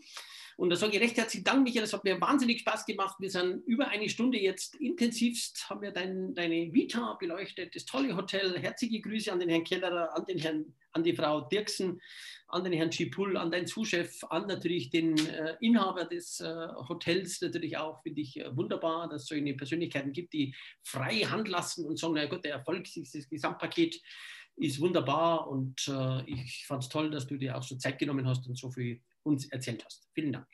Und da sage ich recht herzlichen Dank, Michael. Es hat mir wahnsinnig Spaß gemacht. Wir sind über eine Stunde jetzt intensivst, haben wir dein, deine Vita beleuchtet, das tolle Hotel. Herzliche Grüße an den Herrn Kellerer, an, den Herrn, an die Frau Dirksen, an den Herrn Schipul, an deinen Zuschef, an natürlich den äh, Inhaber des äh, Hotels natürlich auch. Finde ich äh, wunderbar, dass es solche Persönlichkeiten gibt, die frei Hand lassen und sagen, na gut, der Erfolg, dieses Gesamtpaket ist wunderbar und äh, ich fand es toll, dass du dir auch so Zeit genommen hast und so viel uns erzählt hast. Vielen Dank.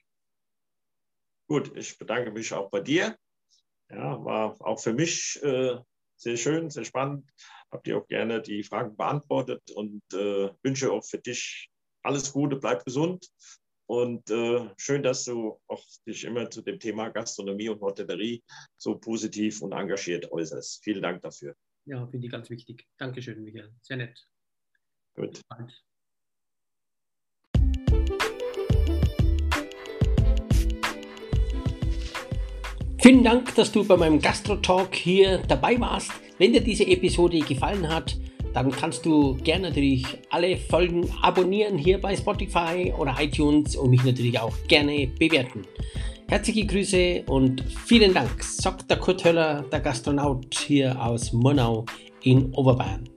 Gut, ich bedanke mich auch bei dir. Ja, war auch für mich äh, sehr schön, sehr spannend. Habt ihr auch gerne die Fragen beantwortet und äh, wünsche auch für dich alles Gute, bleib gesund und äh, schön, dass du auch dich immer zu dem Thema Gastronomie und Hotellerie so positiv und engagiert äußerst. Vielen Dank dafür. Ja, finde ich ganz wichtig. Dankeschön, Michael. Sehr nett. Gut. Vielen Dank, dass du bei meinem Gastro-Talk hier dabei warst. Wenn dir diese Episode gefallen hat, dann kannst du gerne natürlich alle Folgen abonnieren hier bei Spotify oder iTunes und mich natürlich auch gerne bewerten. Herzliche Grüße und vielen Dank, sagt der Kurt Höller, der Gastronaut hier aus Monau in Oberbayern.